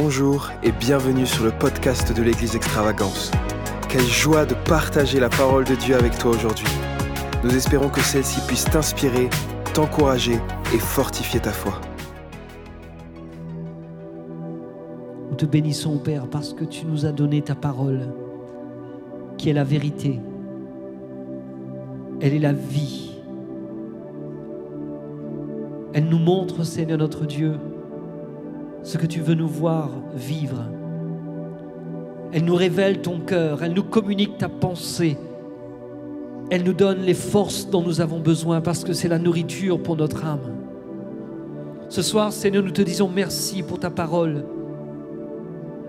Bonjour et bienvenue sur le podcast de l'Église Extravagance. Quelle joie de partager la parole de Dieu avec toi aujourd'hui. Nous espérons que celle-ci puisse t'inspirer, t'encourager et fortifier ta foi. Nous te bénissons, Père, parce que tu nous as donné ta parole, qui est la vérité. Elle est la vie. Elle nous montre, Seigneur notre Dieu, ce que tu veux nous voir vivre. Elle nous révèle ton cœur, elle nous communique ta pensée. Elle nous donne les forces dont nous avons besoin parce que c'est la nourriture pour notre âme. Ce soir, Seigneur, nous te disons merci pour ta parole.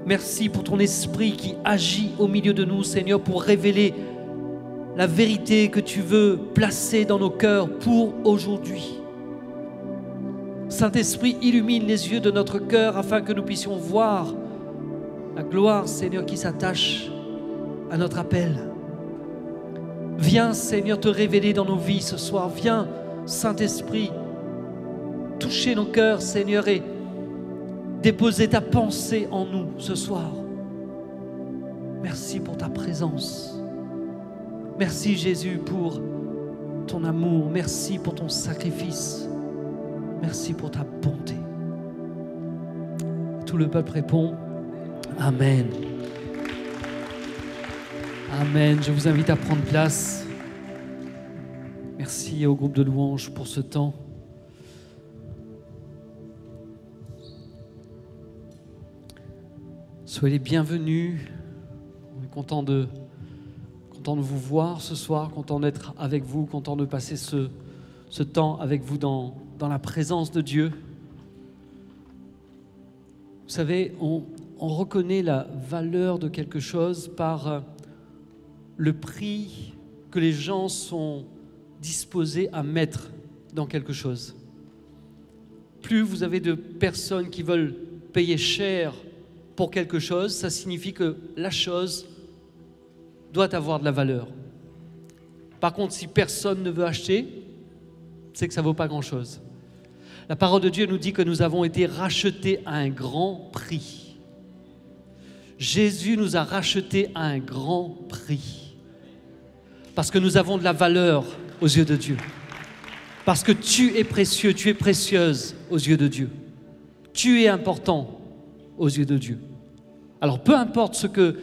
Merci pour ton esprit qui agit au milieu de nous, Seigneur, pour révéler la vérité que tu veux placer dans nos cœurs pour aujourd'hui. Saint-Esprit, illumine les yeux de notre cœur afin que nous puissions voir la gloire, Seigneur, qui s'attache à notre appel. Viens, Seigneur, te révéler dans nos vies ce soir. Viens, Saint-Esprit, toucher nos cœurs, Seigneur, et déposer ta pensée en nous ce soir. Merci pour ta présence. Merci Jésus pour ton amour. Merci pour ton sacrifice. Merci pour ta bonté. Tout le peuple répond Amen. Amen. Je vous invite à prendre place. Merci au groupe de louanges pour ce temps. Soyez les bienvenus. On est content de, content de vous voir ce soir, content d'être avec vous, content de passer ce, ce temps avec vous dans, dans la présence de Dieu. Vous savez, on, on reconnaît la valeur de quelque chose par euh, le prix que les gens sont disposés à mettre dans quelque chose. Plus vous avez de personnes qui veulent payer cher pour quelque chose, ça signifie que la chose doit avoir de la valeur. Par contre, si personne ne veut acheter, c'est que ça ne vaut pas grand-chose. La parole de Dieu nous dit que nous avons été rachetés à un grand prix. Jésus nous a rachetés à un grand prix. Parce que nous avons de la valeur aux yeux de Dieu. Parce que tu es précieux, tu es précieuse aux yeux de Dieu. Tu es important aux yeux de Dieu. Alors peu importe ce que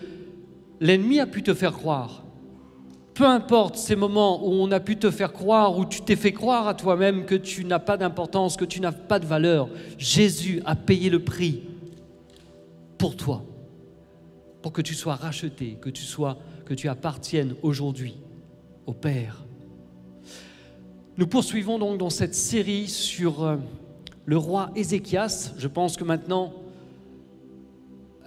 l'ennemi a pu te faire croire, peu importe ces moments où on a pu te faire croire, où tu t'es fait croire à toi-même que tu n'as pas d'importance, que tu n'as pas de valeur, Jésus a payé le prix pour toi, pour que tu sois racheté, que tu sois, que tu appartiennes aujourd'hui au Père. Nous poursuivons donc dans cette série sur euh, le roi Ézéchias. Je pense que maintenant,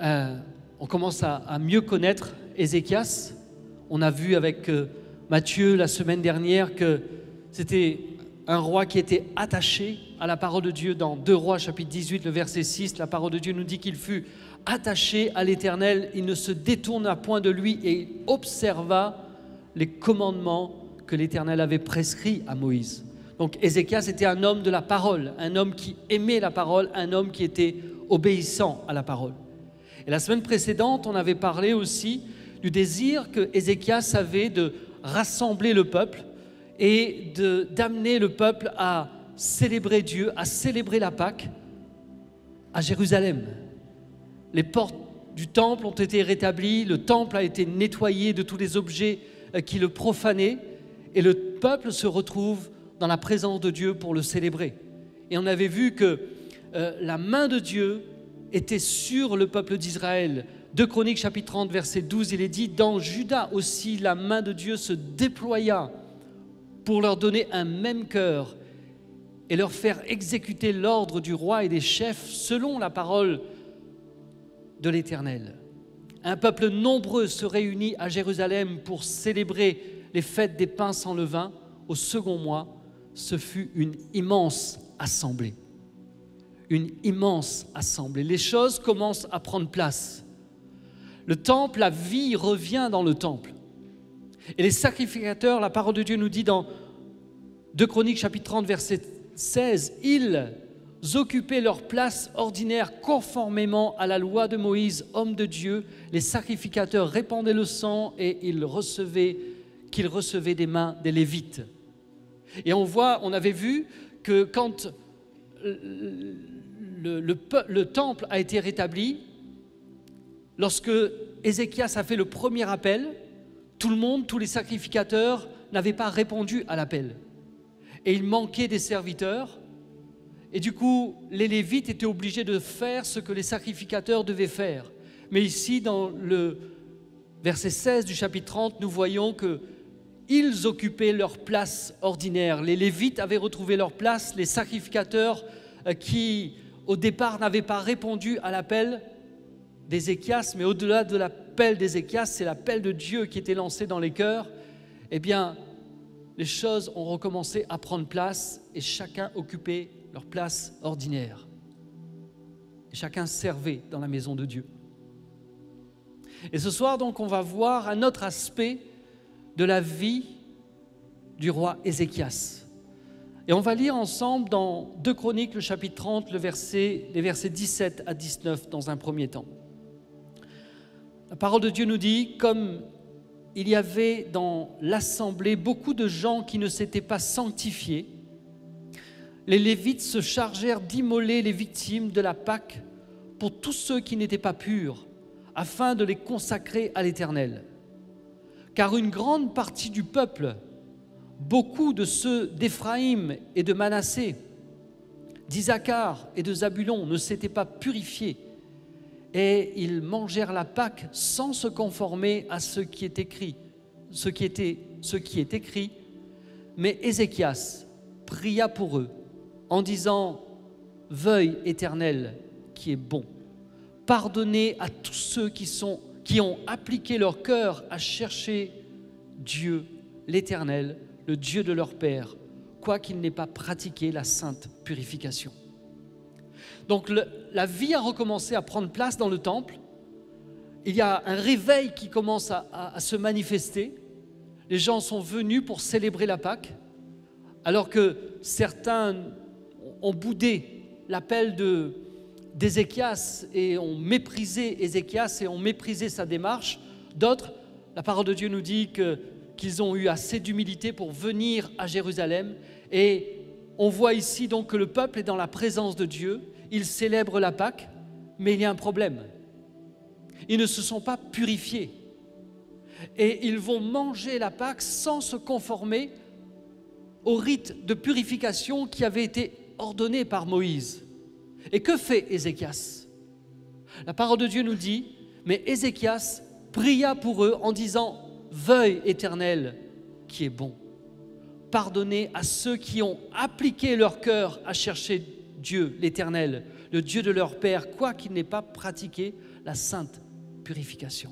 euh, on commence à, à mieux connaître Ézéchias. On a vu avec euh, Matthieu la semaine dernière que c'était un roi qui était attaché à la parole de Dieu. Dans 2 Rois chapitre 18, le verset 6, la parole de Dieu nous dit qu'il fut attaché à l'Éternel, il ne se détourna point de lui et observa les commandements que l'Éternel avait prescrits à Moïse. Donc Ézéchias était un homme de la parole, un homme qui aimait la parole, un homme qui était obéissant à la parole. Et la semaine précédente, on avait parlé aussi du désir que Ézéchias avait de rassembler le peuple et d'amener le peuple à célébrer Dieu, à célébrer la Pâque à Jérusalem. Les portes du temple ont été rétablies, le temple a été nettoyé de tous les objets euh, qui le profanaient, et le peuple se retrouve dans la présence de Dieu pour le célébrer. Et on avait vu que euh, la main de Dieu était sur le peuple d'Israël. 2 Chroniques chapitre 30 verset 12, il est dit, dans Judas aussi la main de Dieu se déploya pour leur donner un même cœur et leur faire exécuter l'ordre du roi et des chefs selon la parole de l'Éternel. Un peuple nombreux se réunit à Jérusalem pour célébrer les fêtes des pains sans levain. Au second mois, ce fut une immense assemblée. Une immense assemblée. Les choses commencent à prendre place. Le temple, la vie revient dans le temple. Et les sacrificateurs, la parole de Dieu nous dit dans 2 Chroniques chapitre 30 verset 16, ils occupaient leur place ordinaire conformément à la loi de Moïse, homme de Dieu, les sacrificateurs répandaient le sang et ils recevaient qu'ils recevaient des mains des Lévites. Et on voit, on avait vu que quand le, le, le temple a été rétabli, lorsque Ézéchias a fait le premier appel, tout le monde, tous les sacrificateurs n'avaient pas répondu à l'appel. Et il manquait des serviteurs. Et du coup, les Lévites étaient obligés de faire ce que les sacrificateurs devaient faire. Mais ici, dans le verset 16 du chapitre 30, nous voyons que ils occupaient leur place ordinaire. Les Lévites avaient retrouvé leur place, les sacrificateurs euh, qui, au départ, n'avaient pas répondu à l'appel d'Ézéchias, mais au-delà de l'appel d'Ézéchias, c'est l'appel de Dieu qui était lancé dans les cœurs, eh bien, les choses ont recommencé à prendre place et chacun occupait leur place ordinaire. Chacun servait dans la maison de Dieu. Et ce soir, donc, on va voir un autre aspect de la vie du roi Ézéchias. Et on va lire ensemble dans 2 Chroniques, le chapitre 30, le verset, les versets 17 à 19 dans un premier temps. La parole de Dieu nous dit, comme il y avait dans l'assemblée beaucoup de gens qui ne s'étaient pas sanctifiés, les Lévites se chargèrent d'immoler les victimes de la Pâque pour tous ceux qui n'étaient pas purs, afin de les consacrer à l'Éternel. Car une grande partie du peuple, beaucoup de ceux d'Éphraïm et de Manassé, d'Isaacar et de Zabulon ne s'étaient pas purifiés, et ils mangèrent la Pâque sans se conformer à ce qui est écrit, ce qui, est écrit. Mais Ézéchias pria pour eux en disant, Veuille éternel qui est bon, pardonnez à tous ceux qui sont qui ont appliqué leur cœur à chercher Dieu, l'Éternel, le Dieu de leur Père, quoiqu'ils n'aient pas pratiqué la sainte purification. Donc la vie a recommencé à prendre place dans le temple. Il y a un réveil qui commence à, se manifester. Les gens sont venus pour célébrer la Pâque, alors que certains ont boudé l'appel d'Ézéchias et ont méprisé Ézéchias et ont méprisé sa démarche. D'autres, la parole de Dieu nous dit qu'ils ont eu assez d'humilité pour venir à Jérusalem. Et on voit ici donc que le peuple est dans la présence de Dieu. Il célèbre la Pâque, mais il y a un problème. Ils ne se sont pas purifiés. Et ils vont manger la Pâque sans se conformer au rite de purification qui avait été ordonné par Moïse. Et que fait Ézéchias? La parole de Dieu nous dit, mais Ézéchias pria pour eux en disant, Veuille éternel qui est bon. Pardonnez à ceux qui ont appliqué leur cœur à chercher Dieu, l'Éternel, le Dieu de leur Père, quoiqu'ils n'aient pas pratiqué la sainte purification.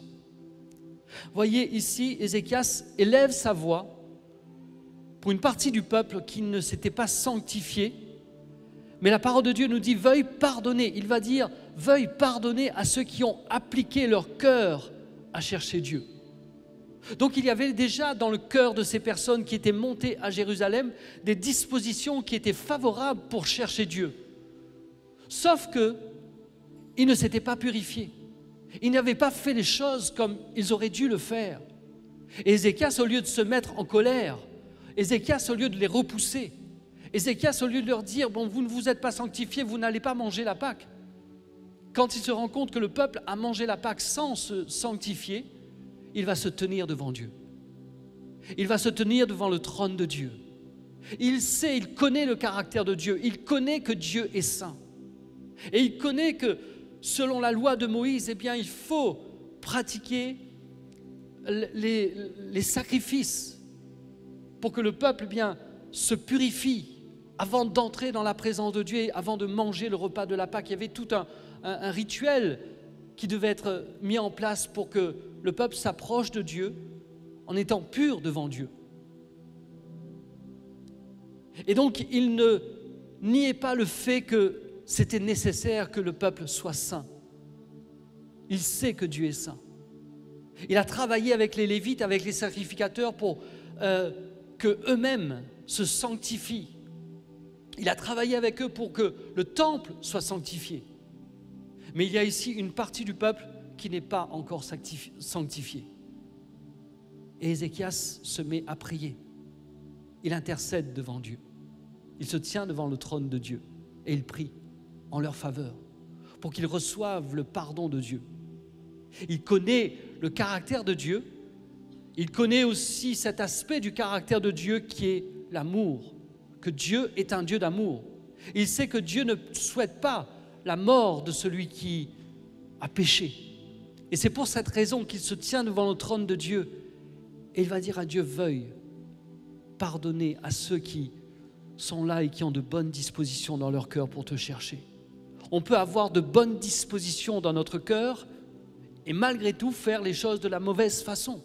Voyez ici, Ézéchias élève sa voix pour une partie du peuple qui ne s'était pas sanctifié mais la parole de Dieu nous dit, veuille pardonner. Il va dire, veuille pardonner à ceux qui ont appliqué leur cœur à chercher Dieu. Donc il y avait déjà dans le cœur de ces personnes qui étaient montées à Jérusalem des dispositions qui étaient favorables pour chercher Dieu. Sauf que ils ne s'étaient pas purifiés. Ils n'avaient pas fait les choses comme ils auraient dû le faire. Et Ézéchias, au lieu de se mettre en colère, Ézéchias, au lieu de les repousser, Ézéchias, au lieu de leur dire, bon, vous ne vous êtes pas sanctifiés, vous n'allez pas manger la Pâque, quand il se rend compte que le peuple a mangé la Pâque sans se sanctifier, il va se tenir devant Dieu. Il va se tenir devant le trône de Dieu. Il sait, il connaît le caractère de Dieu, il connaît que Dieu est saint. Et il connaît que selon la loi de Moïse, eh bien, il faut pratiquer les, sacrifices pour que le peuple eh bien, se purifie avant d'entrer dans la présence de Dieu, avant de manger le repas de la Pâque, il y avait tout un, rituel qui devait être mis en place pour que le peuple s'approche de Dieu en étant pur devant Dieu. Et donc, il ne niait pas le fait que c'était nécessaire que le peuple soit saint. Il sait que Dieu est saint. Il a travaillé avec les Lévites, avec les sacrificateurs pour euh, que eux-mêmes se sanctifient Il a travaillé avec eux pour que le temple soit sanctifié. Mais il y a ici une partie du peuple qui n'est pas encore sanctifiée. Et Ézéchias se met à prier. Il intercède devant Dieu. Il se tient devant le trône de Dieu et il prie en leur faveur pour qu'ils reçoivent le pardon de Dieu. Il connaît le caractère de Dieu. Il connaît aussi cet aspect du caractère de Dieu qui est l'amour, que Dieu est un Dieu d'amour. Il sait que Dieu ne souhaite pas la mort de celui qui a péché. Et c'est pour cette raison qu'il se tient devant le trône de Dieu et il va dire à Dieu, veuille pardonner à ceux qui sont là et qui ont de bonnes dispositions dans leur cœur pour te chercher. On peut avoir de bonnes dispositions dans notre cœur et malgré tout faire les choses de la mauvaise façon.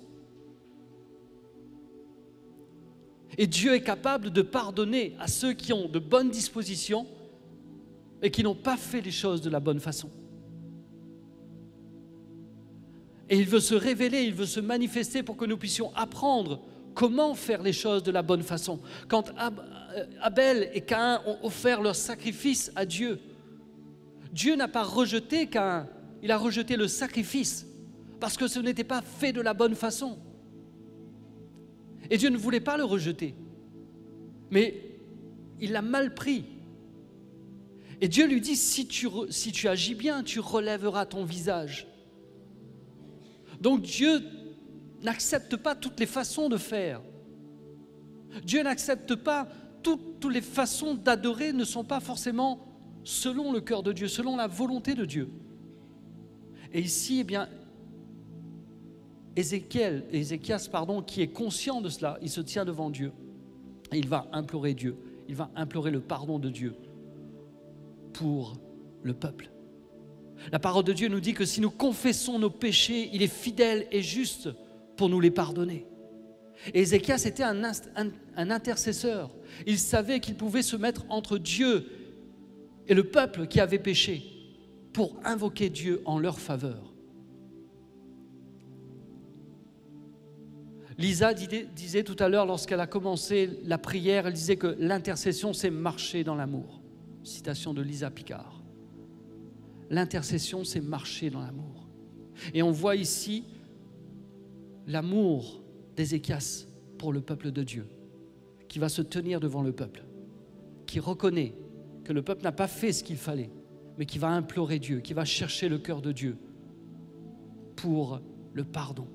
Et Dieu est capable de pardonner à ceux qui ont de bonnes dispositions et qui n'ont pas fait les choses de la bonne façon. Et il veut se révéler, il veut se manifester pour que nous puissions apprendre comment faire les choses de la bonne façon. Quand euh, Abel et Caïn ont offert leur sacrifice à Dieu, Dieu n'a pas rejeté Caïn, il a rejeté le sacrifice parce que ce n'était pas fait de la bonne façon. Et Dieu ne voulait pas le rejeter, mais il l'a mal pris. Et Dieu lui dit, si tu, si tu agis bien, tu relèveras ton visage. Donc Dieu n'accepte pas toutes les façons de faire. Dieu n'accepte pas toutes, les façons d'adorer ne sont pas forcément selon le cœur de Dieu, selon la volonté de Dieu. Et ici, eh bien, Ézéchiel, Ézéchias, pardon, qui est conscient de cela, il se tient devant Dieu. Et il va implorer Dieu. Il va implorer le pardon de Dieu pour le peuple. La parole de Dieu nous dit que si nous confessons nos péchés, il est fidèle et juste pour nous les pardonner. Et Ézéchias était un, un intercesseur. Il savait qu'il pouvait se mettre entre Dieu et le peuple qui avait péché pour invoquer Dieu en leur faveur. Lisa disait tout à l'heure, lorsqu'elle a commencé la prière, elle disait que l'intercession, c'est marcher dans l'amour. Citation de Lisa Picard. L'intercession, c'est marcher dans l'amour. Et on voit ici l'amour d'Ézéchias pour le peuple de Dieu, qui va se tenir devant le peuple, qui reconnaît que le peuple n'a pas fait ce qu'il fallait, mais qui va implorer Dieu, qui va chercher le cœur de Dieu pour le pardon.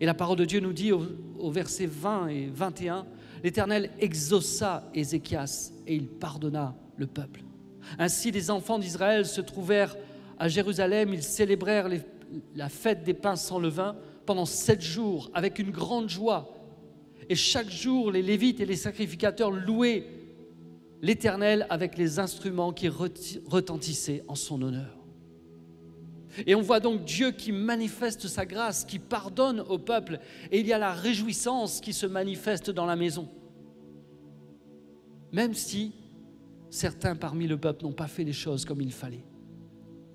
Et la parole de Dieu nous dit au, verset 20 et 21, l'Éternel exauça Ézéchias et il pardonna le peuple. Ainsi les enfants d'Israël se trouvèrent à Jérusalem, ils célébrèrent la fête des pains sans levain pendant sept jours avec une grande joie. Et chaque jour, les Lévites et les sacrificateurs louaient l'Éternel avec les instruments qui retentissaient en son honneur. Et on voit donc Dieu qui manifeste sa grâce, qui pardonne au peuple, et il y a la réjouissance qui se manifeste dans la maison. Même si certains parmi le peuple n'ont pas fait les choses comme il fallait.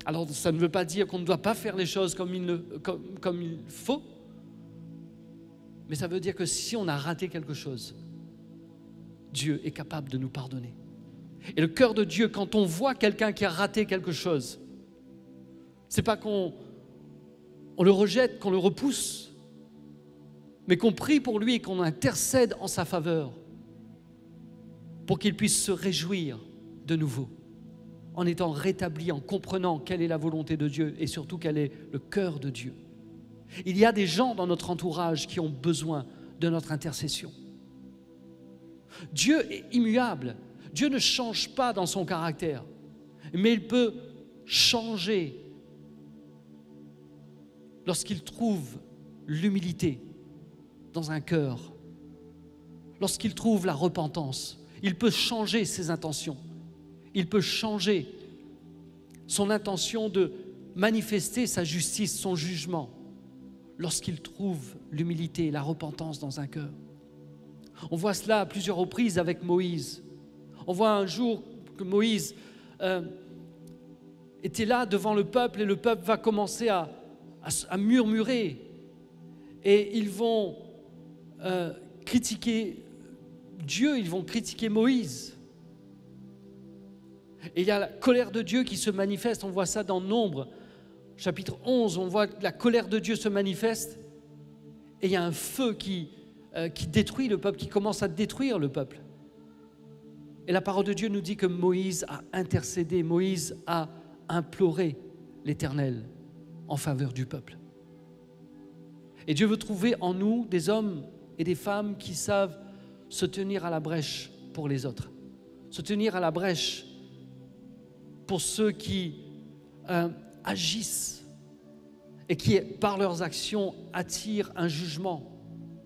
Alors ça ne veut pas dire qu'on ne doit pas faire les choses comme il, faut, mais ça veut dire que si on a raté quelque chose, Dieu est capable de nous pardonner. Et le cœur de Dieu, quand on voit quelqu'un qui a raté quelque chose, c'est pas qu'on on le rejette, qu'on le repousse, mais qu'on prie pour lui et qu'on intercède en sa faveur pour qu'il puisse se réjouir de nouveau en étant rétabli, en comprenant quelle est la volonté de Dieu et surtout quel est le cœur de Dieu. Il y a des gens dans notre entourage qui ont besoin de notre intercession. Dieu est immuable. Dieu ne change pas dans son caractère, mais il peut changer lorsqu'il trouve l'humilité dans un cœur, lorsqu'il trouve la repentance. Il peut changer ses intentions. Il peut changer son intention de manifester sa justice, son jugement, lorsqu'il trouve l'humilité et la repentance dans un cœur. On voit cela à plusieurs reprises avec Moïse. On voit un jour que Moïse euh, était là devant le peuple et le peuple va commencer à, murmurer et ils vont euh, critiquer Dieu, ils vont critiquer Moïse. Et il y a la colère de Dieu qui se manifeste, on voit ça dans Nombre, chapitre 11, on voit la colère de Dieu se manifeste, et il y a un feu euh, qui détruit le peuple, qui commence à détruire le peuple. Et la parole de Dieu nous dit que Moïse a intercédé, Moïse a imploré l'Éternel en faveur du peuple. Et Dieu veut trouver en nous des hommes et des femmes qui savent se tenir à la brèche pour les autres, se tenir à la brèche pour ceux qui euh, agissent et qui, par leurs actions, attirent un jugement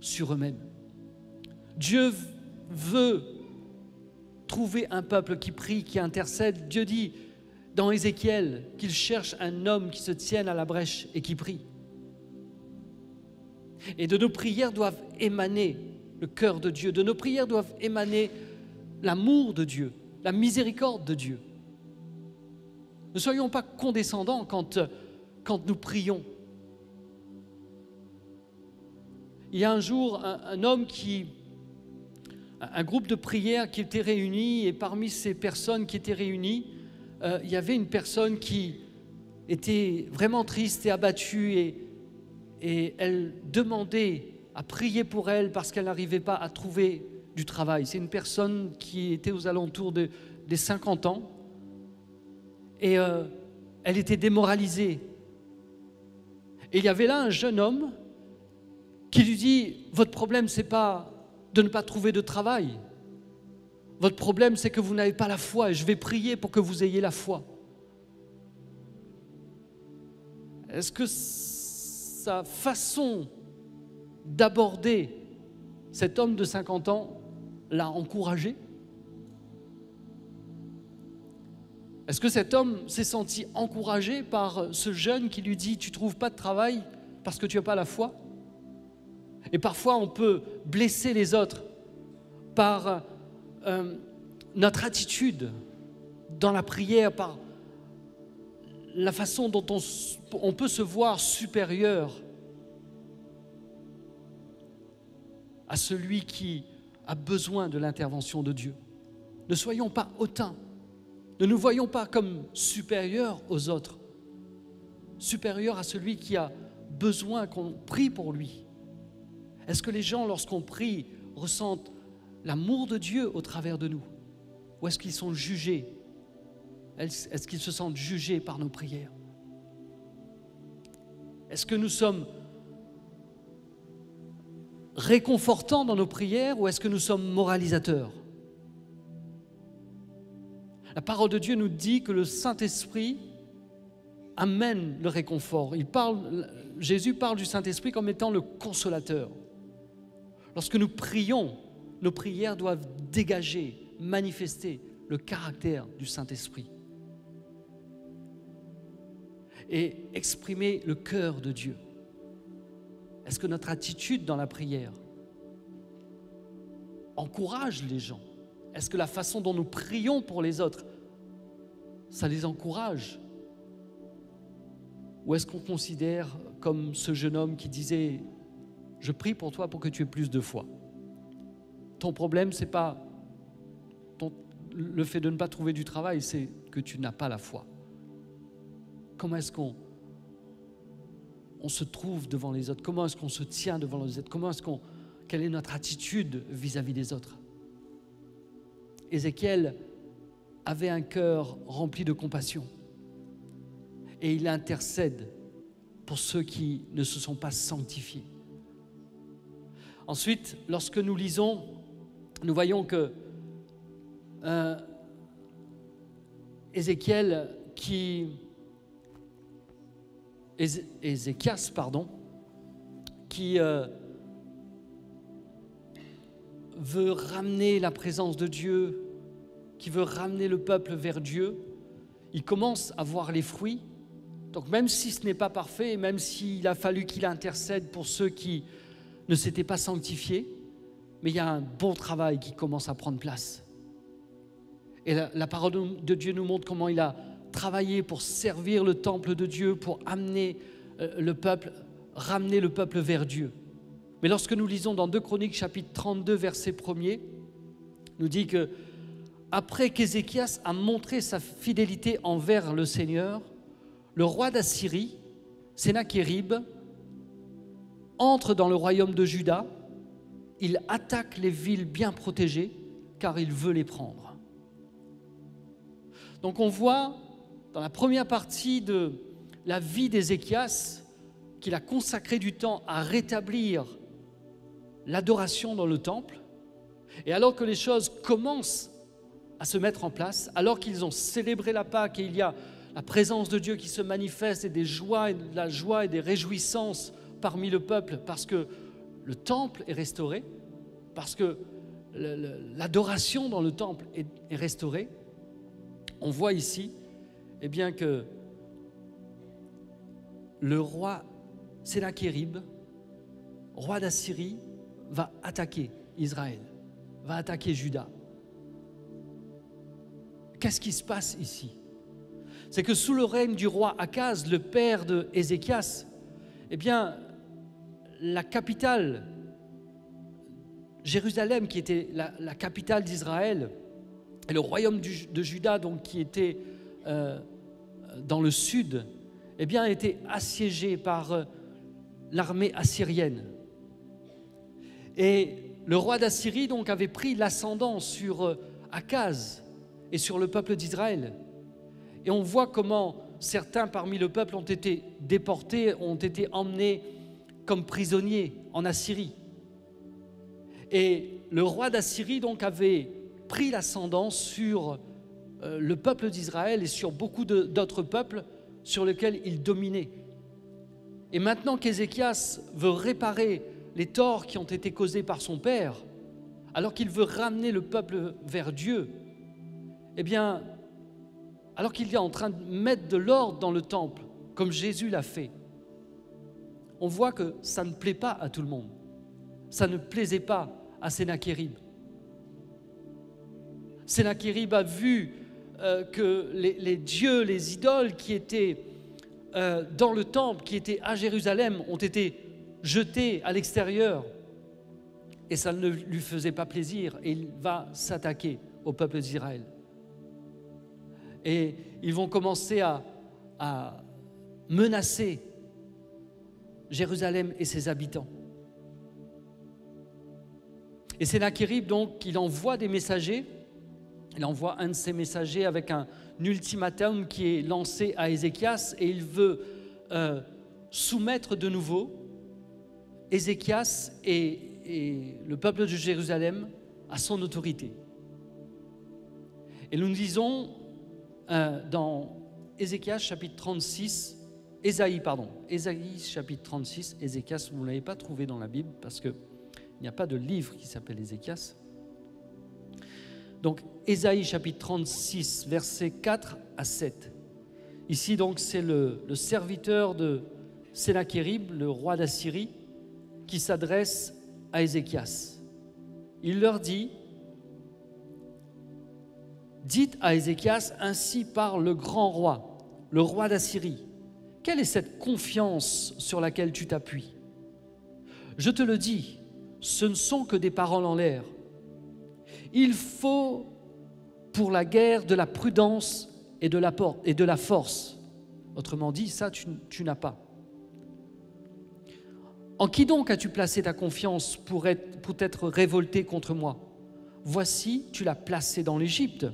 sur eux-mêmes. Dieu veut trouver un peuple qui prie, qui intercède. Dieu dit dans Ézéchiel qu'il cherche un homme qui se tienne à la brèche et qui prie. Et de nos prières doivent émaner le cœur de Dieu, de nos prières doivent émaner l'amour de Dieu, la miséricorde de Dieu. Ne soyons pas condescendants quand, quand nous prions. Il y a un jour un, homme qui, un groupe de prières qui était réuni, et parmi ces personnes qui étaient réunies, euh, il y avait une personne qui était vraiment triste et abattue, et, elle demandait à prier pour elle parce qu'elle n'arrivait pas à trouver du travail. C'est une personne qui était aux alentours de, des 50 ans, et euh, elle était démoralisée. Et il y avait là un jeune homme qui lui dit Votre problème, c'est pas de ne pas trouver de travail. Votre problème, c'est que vous n'avez pas la foi et je vais prier pour que vous ayez la foi. Est-ce que sa façon d'aborder cet homme de 50 ans l'a encouragé? Est-ce que cet homme s'est senti encouragé par ce jeune qui lui dit Tu trouves pas de travail parce que tu n'as pas la foi? Et parfois, on peut blesser les autres par euh, notre attitude dans la prière, par la façon dont on, on peut se voir supérieur à celui qui a besoin de l'intervention de Dieu. Ne soyons pas hautains ne nous voyons pas comme supérieurs aux autres, supérieurs à celui qui a besoin qu'on prie pour lui. Est-ce que les gens, lorsqu'on prie, ressentent l'amour de Dieu au travers de nous Ou est-ce qu'ils sont jugés? Est-ce qu'ils se sentent jugés par nos prières? Est-ce que nous sommes réconfortants dans nos prières ou est-ce que nous sommes moralisateurs? La parole de Dieu nous dit que le Saint-Esprit amène le réconfort. Jésus parle du Saint-Esprit comme étant le consolateur. Lorsque nous prions, nos prières doivent dégager, manifester le caractère du Saint-Esprit. Et exprimer le cœur de Dieu. Est-ce que notre attitude dans la prière encourage les gens? Est-ce que la façon dont nous prions pour les autres, ça les encourage? Ou est-ce qu'on considère comme ce jeune homme qui disait Je prie pour toi pour que tu aies plus de foi Ton problème, ce n'est pas le fait de ne pas trouver du travail, c'est que tu n'as pas la foi. Comment est-ce qu'on on se trouve devant les autres? Comment est-ce qu'on se tient devant les autres? Comment est-ce qu'on quelle est notre attitude vis à -vis des autres? Ézéchiel avait un cœur rempli de compassion. Et il intercède pour ceux qui ne se sont pas sanctifiés. Ensuite, lorsque nous lisons, nous voyons que euh, Ézéchiel qui Ézéchias, qui euh, veut ramener la présence de Dieu qui veut ramener le peuple vers Dieu, il commence à voir les fruits. Donc même si ce n'est pas parfait, même s'il a fallu qu'il intercède pour ceux qui ne s'étaient pas sanctifiés, mais il y a un bon travail qui commence à prendre place. Et la, parole de Dieu nous montre comment il a travaillé pour servir le temple de Dieu, pour amener euh, le peuple, ramener le peuple vers Dieu. Mais lorsque nous lisons dans 2 Chroniques chapitre 32 verset 1er, nous dit que après qu'Ézéchias a montré sa fidélité envers le Seigneur, le roi d'Assyrie, Sénachérib, entre dans le royaume de Juda, il attaque les villes bien protégées car il veut les prendre. Donc on voit dans la première partie de la vie d'Ézéchias qu'il a consacré du temps à rétablir l'adoration dans le temple. Et alors que les choses commencent à se mettre en place, alors qu'ils ont célébré la Pâque et il y a la présence de Dieu qui se manifeste et des joies, et de la joie et des réjouissances parmi le peuple parce que le temple est restauré, parce que l'adoration dans le temple est, restaurée, on voit ici eh bien, que le roi Sénachérib, roi d'Assyrie, va attaquer Israël, va attaquer Juda. Qu'est-ce qui se passe ici? C'est que sous le règne du roi Akaz, le père de Ézéchias, eh bien, la capitale, Jérusalem, qui était la, capitale d'Israël, et le royaume de Juda, donc, qui était euh, dans le sud, eh bien, a été assiégé par euh, l'armée assyrienne. Et le roi d'Assyrie donc avait pris l'ascendant sur euh, Akaz et sur le peuple d'Israël. Et on voit comment certains parmi le peuple ont été déportés, ont été emmenés comme prisonniers en Assyrie. Et le roi d'Assyrie donc avait pris l'ascendant sur euh, le peuple d'Israël et sur beaucoup d'autres peuples sur lesquels il dominait. Et maintenant qu'Ézéchias veut réparer les torts qui ont été causés par son père, alors qu'il veut ramener le peuple vers Dieu, eh bien, alors qu'il est en train de mettre de l'ordre dans le temple, comme Jésus l'a fait, on voit que ça ne plaît pas à tout le monde. Ça ne plaisait pas à Sénachérib. Sénachérib a vu euh, que les dieux, les idoles qui étaient euh, dans le temple qui était à Jérusalem ont été jetés à l'extérieur. Et ça ne lui faisait pas plaisir. Et il va s'attaquer au peuple d'Israël. Et ils vont commencer à menacer Jérusalem et ses habitants. Et Sénachérib, donc, il envoie des messagers. Il envoie un de ses messagers avec un, ultimatum qui est lancé à Ézéchias et il veut euh, soumettre de nouveau Ézéchias et, le peuple de Jérusalem à son autorité. Et nous lisons euh, dans Ézéchias chapitre 36, Ésaïe, pardon, Ésaïe chapitre 36, Ézéchias, vous ne l'avez pas trouvé dans la Bible parce qu'il n'y a pas de livre qui s'appelle Ézéchias. Donc, Ésaïe chapitre 36, versets 4 à 7. Ici, donc, c'est le, serviteur de Sénachérib, le roi d'Assyrie, qui s'adresse à Ézéchias. Il leur dit Dites à Ézéchias, ainsi parle le grand roi, le roi d'Assyrie. Quelle est cette confiance sur laquelle tu t'appuies? Je te le dis, ce ne sont que des paroles en l'air. Il faut pour la guerre de la prudence et de la, force. Autrement dit, ça, tu, n'as pas. En qui donc as-tu placé ta confiance pour être, pour être révolté contre moi? Voici, tu l'as placé dans l'Égypte.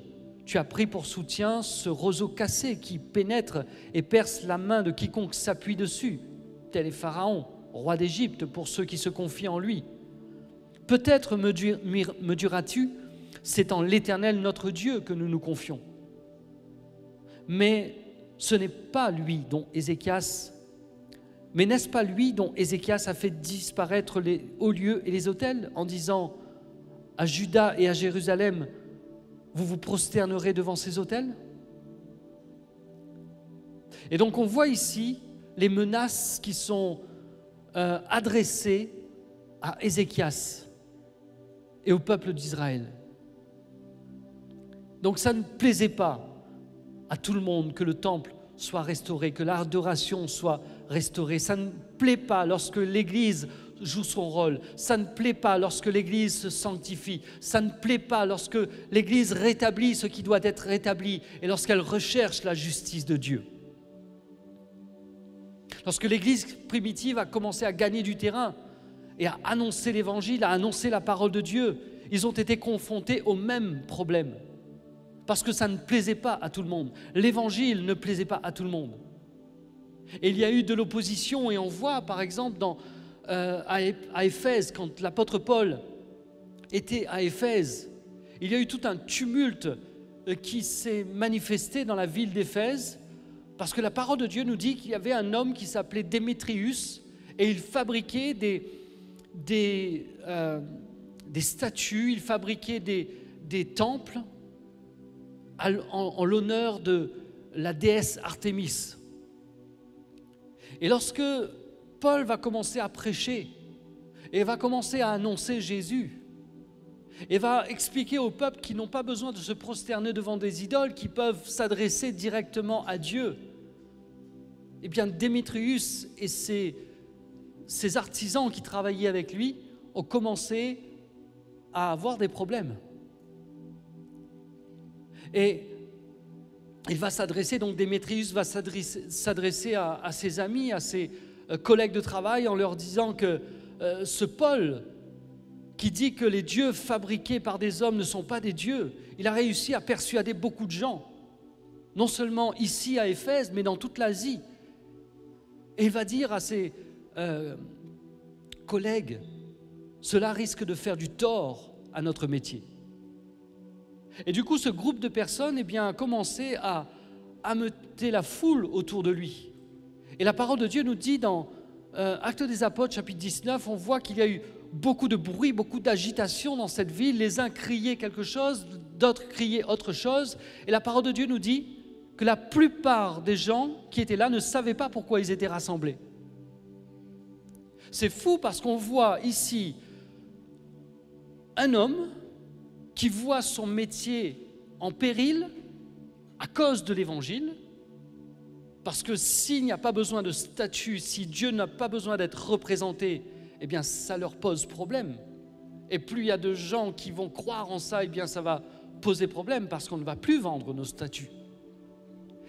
Tu as pris pour soutien ce roseau cassé qui pénètre et perce la main de quiconque s'appuie dessus. Tel est Pharaon, roi d'Égypte, pour ceux qui se confient en lui. Peut-être me, diras-tu, c'est en l'Éternel notre Dieu que nous nous confions. Mais ce n'est pas lui dont Ézéchias, mais n'est-ce pas lui dont Ézéchias a fait disparaître les hauts lieux et les autels en disant à Juda et à Jérusalem, vous vous prosternerez devant ces autels? Et donc on voit ici les menaces qui sont euh, adressées à Ézéchias et au peuple d'Israël. Donc ça ne plaisait pas à tout le monde que le temple soit restauré, que l'adoration soit restaurée. Ça ne plaît pas lorsque l'Église joue son rôle. Ça ne plaît pas lorsque l'Église se sanctifie. Ça ne plaît pas lorsque l'Église rétablit ce qui doit être rétabli et lorsqu'elle recherche la justice de Dieu. Lorsque l'Église primitive a commencé à gagner du terrain et à annoncer l'Évangile, à annoncer la parole de Dieu, ils ont été confrontés au même problème. Parce que ça ne plaisait pas à tout le monde. L'Évangile ne plaisait pas à tout le monde. Et il y a eu de l'opposition et on voit par exemple dans, euh, à Éphèse, quand l'apôtre Paul était à Éphèse, il y a eu tout un tumulte euh, qui s'est manifesté dans la ville d'Éphèse parce que la parole de Dieu nous dit qu'il y avait un homme qui s'appelait Démétrius et il fabriquait des, des, euh, des statues, il fabriquait des, des temples en, en l'honneur de la déesse Artémis. Et lorsque Paul va commencer à prêcher et va commencer à annoncer Jésus, et va expliquer au peuple qu'ils n'ont pas besoin de se prosterner devant des idoles, qui peuvent s'adresser directement à Dieu. Eh bien, Démétrius et ses, artisans qui travaillaient avec lui ont commencé à avoir des problèmes. Et il va s'adresser, donc Démétrius va s'adresser à, ses amis, à ses collègues de travail, en leur disant que euh, ce Paul, qui dit que les dieux fabriqués par des hommes ne sont pas des dieux, il a réussi à persuader beaucoup de gens, non seulement ici à Éphèse, mais dans toute l'Asie. Et il va dire à ses euh, collègues, cela risque de faire du tort à notre métier. Et du coup, ce groupe de personnes eh bien, a commencé à ameuter la foule autour de lui. Et la parole de Dieu nous dit dans euh, Actes des Apôtres, chapitre 19, on voit qu'il y a eu beaucoup de bruit, beaucoup d'agitation dans cette ville. Les uns criaient quelque chose, d'autres criaient autre chose. Et la parole de Dieu nous dit que la plupart des gens qui étaient là ne savaient pas pourquoi ils étaient rassemblés. C'est fou parce qu'on voit ici un homme qui voit son métier en péril à cause de l'Évangile, parce que s'il n'y a pas besoin de statut, si Dieu n'a pas besoin d'être représenté, eh bien ça leur pose problème. Et plus il y a de gens qui vont croire en ça, eh bien ça va poser problème parce qu'on ne va plus vendre nos statuts.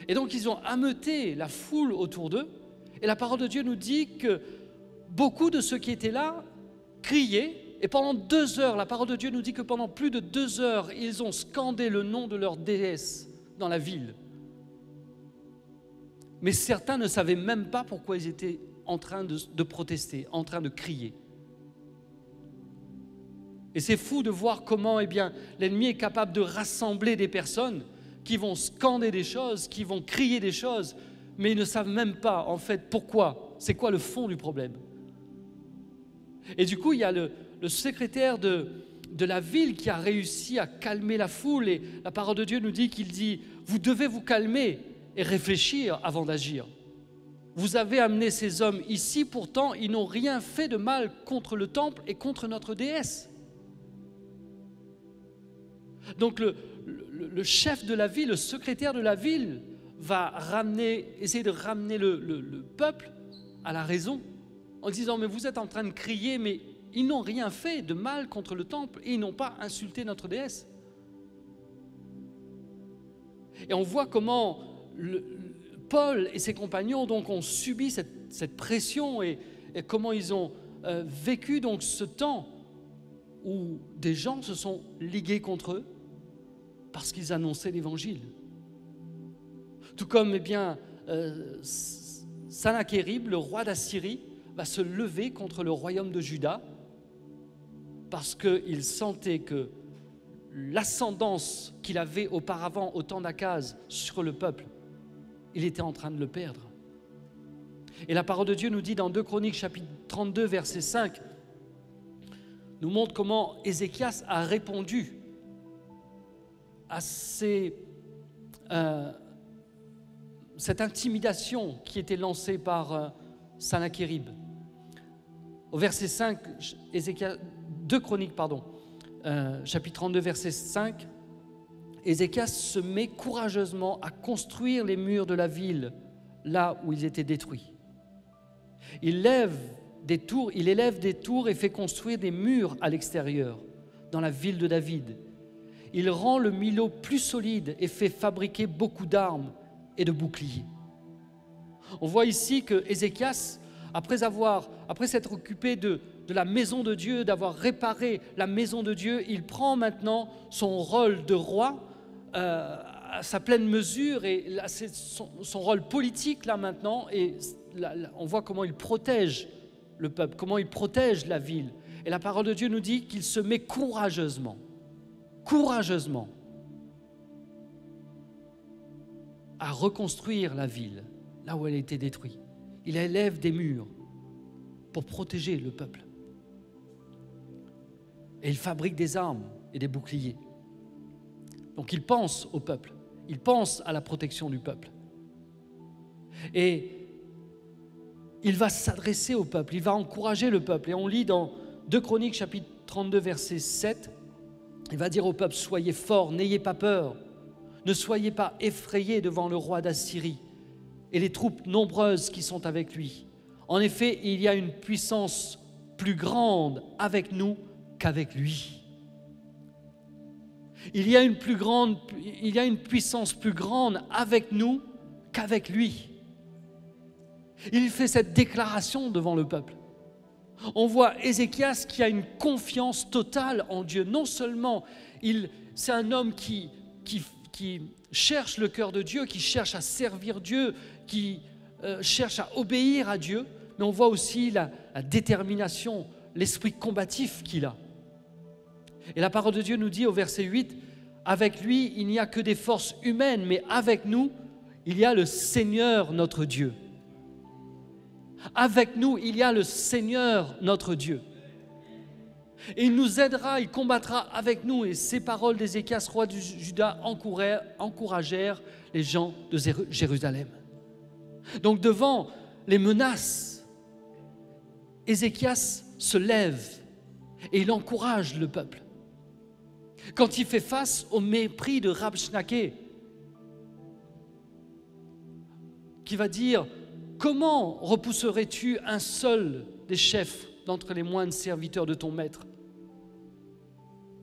Et donc ils ont ameuté la foule autour d'eux. Et la parole de Dieu nous dit que beaucoup de ceux qui étaient là criaient et pendant deux heures, la parole de Dieu nous dit que pendant plus de deux heures, ils ont scandé le nom de leur déesse dans la ville. Mais certains ne savaient même pas pourquoi ils étaient en train de, protester, en train de crier. Et c'est fou de voir comment eh bien, l'ennemi est capable de rassembler des personnes qui vont scander des choses, qui vont crier des choses, mais ils ne savent même pas en fait pourquoi, c'est quoi le fond du problème? Et du coup, il y a le, le secrétaire de, de la ville qui a réussi à calmer la foule. Et la parole de Dieu nous dit qu'il dit, vous devez vous calmer et réfléchir avant d'agir. Vous avez amené ces hommes ici, pourtant ils n'ont rien fait de mal contre le temple et contre notre déesse. Donc le, chef de la ville, le secrétaire de la ville va ramener, essayer de ramener le, le peuple à la raison en disant mais vous êtes en train de crier mais ils n'ont rien fait de mal contre le temple et ils n'ont pas insulté notre déesse. Et on voit comment Paul et ses compagnons ont subi cette, pression et, comment ils ont euh, vécu donc ce temps où des gens se sont ligués contre eux parce qu'ils annonçaient l'évangile. Tout comme eh bien euh, le roi d'Assyrie, va se lever contre le royaume de Juda parce qu'il sentait que l'ascendance qu'il avait auparavant au temps d'Akaz sur le peuple, il était en train de le perdre. Et la parole de Dieu nous dit dans 2 Chroniques chapitre 32 verset 5, nous montre comment Ézéchias a répondu à euh, cette intimidation qui était lancée par euh. Au verset 5, Ézéchias 2 Chroniques, pardon, euh, chapitre 32, verset 5, Ézéchias se met courageusement à construire les murs de la ville là où ils étaient détruits. Il lève des tours, il élève des tours et fait construire des murs à l'extérieur, dans la ville de David. Il rend le Milo plus solide et fait fabriquer beaucoup d'armes et de boucliers. On voit ici que Ézéchias, après s'être occupé de, de la maison de Dieu, d'avoir réparé la maison de Dieu, il prend maintenant son rôle de roi euh, à sa pleine mesure et c'est son, rôle politique là maintenant et là, là, on voit comment il protège le peuple, comment il protège la ville. Et la parole de Dieu nous dit qu'il se met courageusement, courageusement à reconstruire la ville là où elle a été détruite. Il élève des murs pour protéger le peuple. Et il fabrique des armes et des boucliers. Donc il pense au peuple, il pense à la protection du peuple. Et il va s'adresser au peuple, il va encourager le peuple. Et on lit dans 2 Chroniques chapitre 32 verset 7, il va dire au peuple, soyez forts, n'ayez pas peur, ne soyez pas effrayés devant le roi d'Assyrie et les troupes nombreuses qui sont avec lui. En effet, il y a une puissance plus grande avec nous qu'avec lui. Il y a une plus grande, il y a une puissance plus grande avec nous qu'avec lui. Il fait cette déclaration devant le peuple. On voit Ézéchias qui a une confiance totale en Dieu. Non seulement il, c'est un homme qui, qui, cherche le cœur de Dieu, qui cherche à servir Dieu, qui euh, cherche à obéir à Dieu, mais on voit aussi la, la détermination, l'esprit combatif qu'il a. Et la parole de Dieu nous dit au verset 8, avec lui, il n'y a que des forces humaines, mais avec nous, il y a le Seigneur notre Dieu. Avec nous, il y a le Seigneur notre Dieu. Et il nous aidera, il combattra avec nous. Et ces paroles d'Ézéchias, roi du Juda, encouragèrent les gens de Jérusalem. Donc devant les menaces, Ézéchias se lève et il encourage le peuple. Quand il fait face au mépris de Rabshnake, qui va dire Comment repousserais-tu un seul des chefs d'entre les moines serviteurs de ton maître?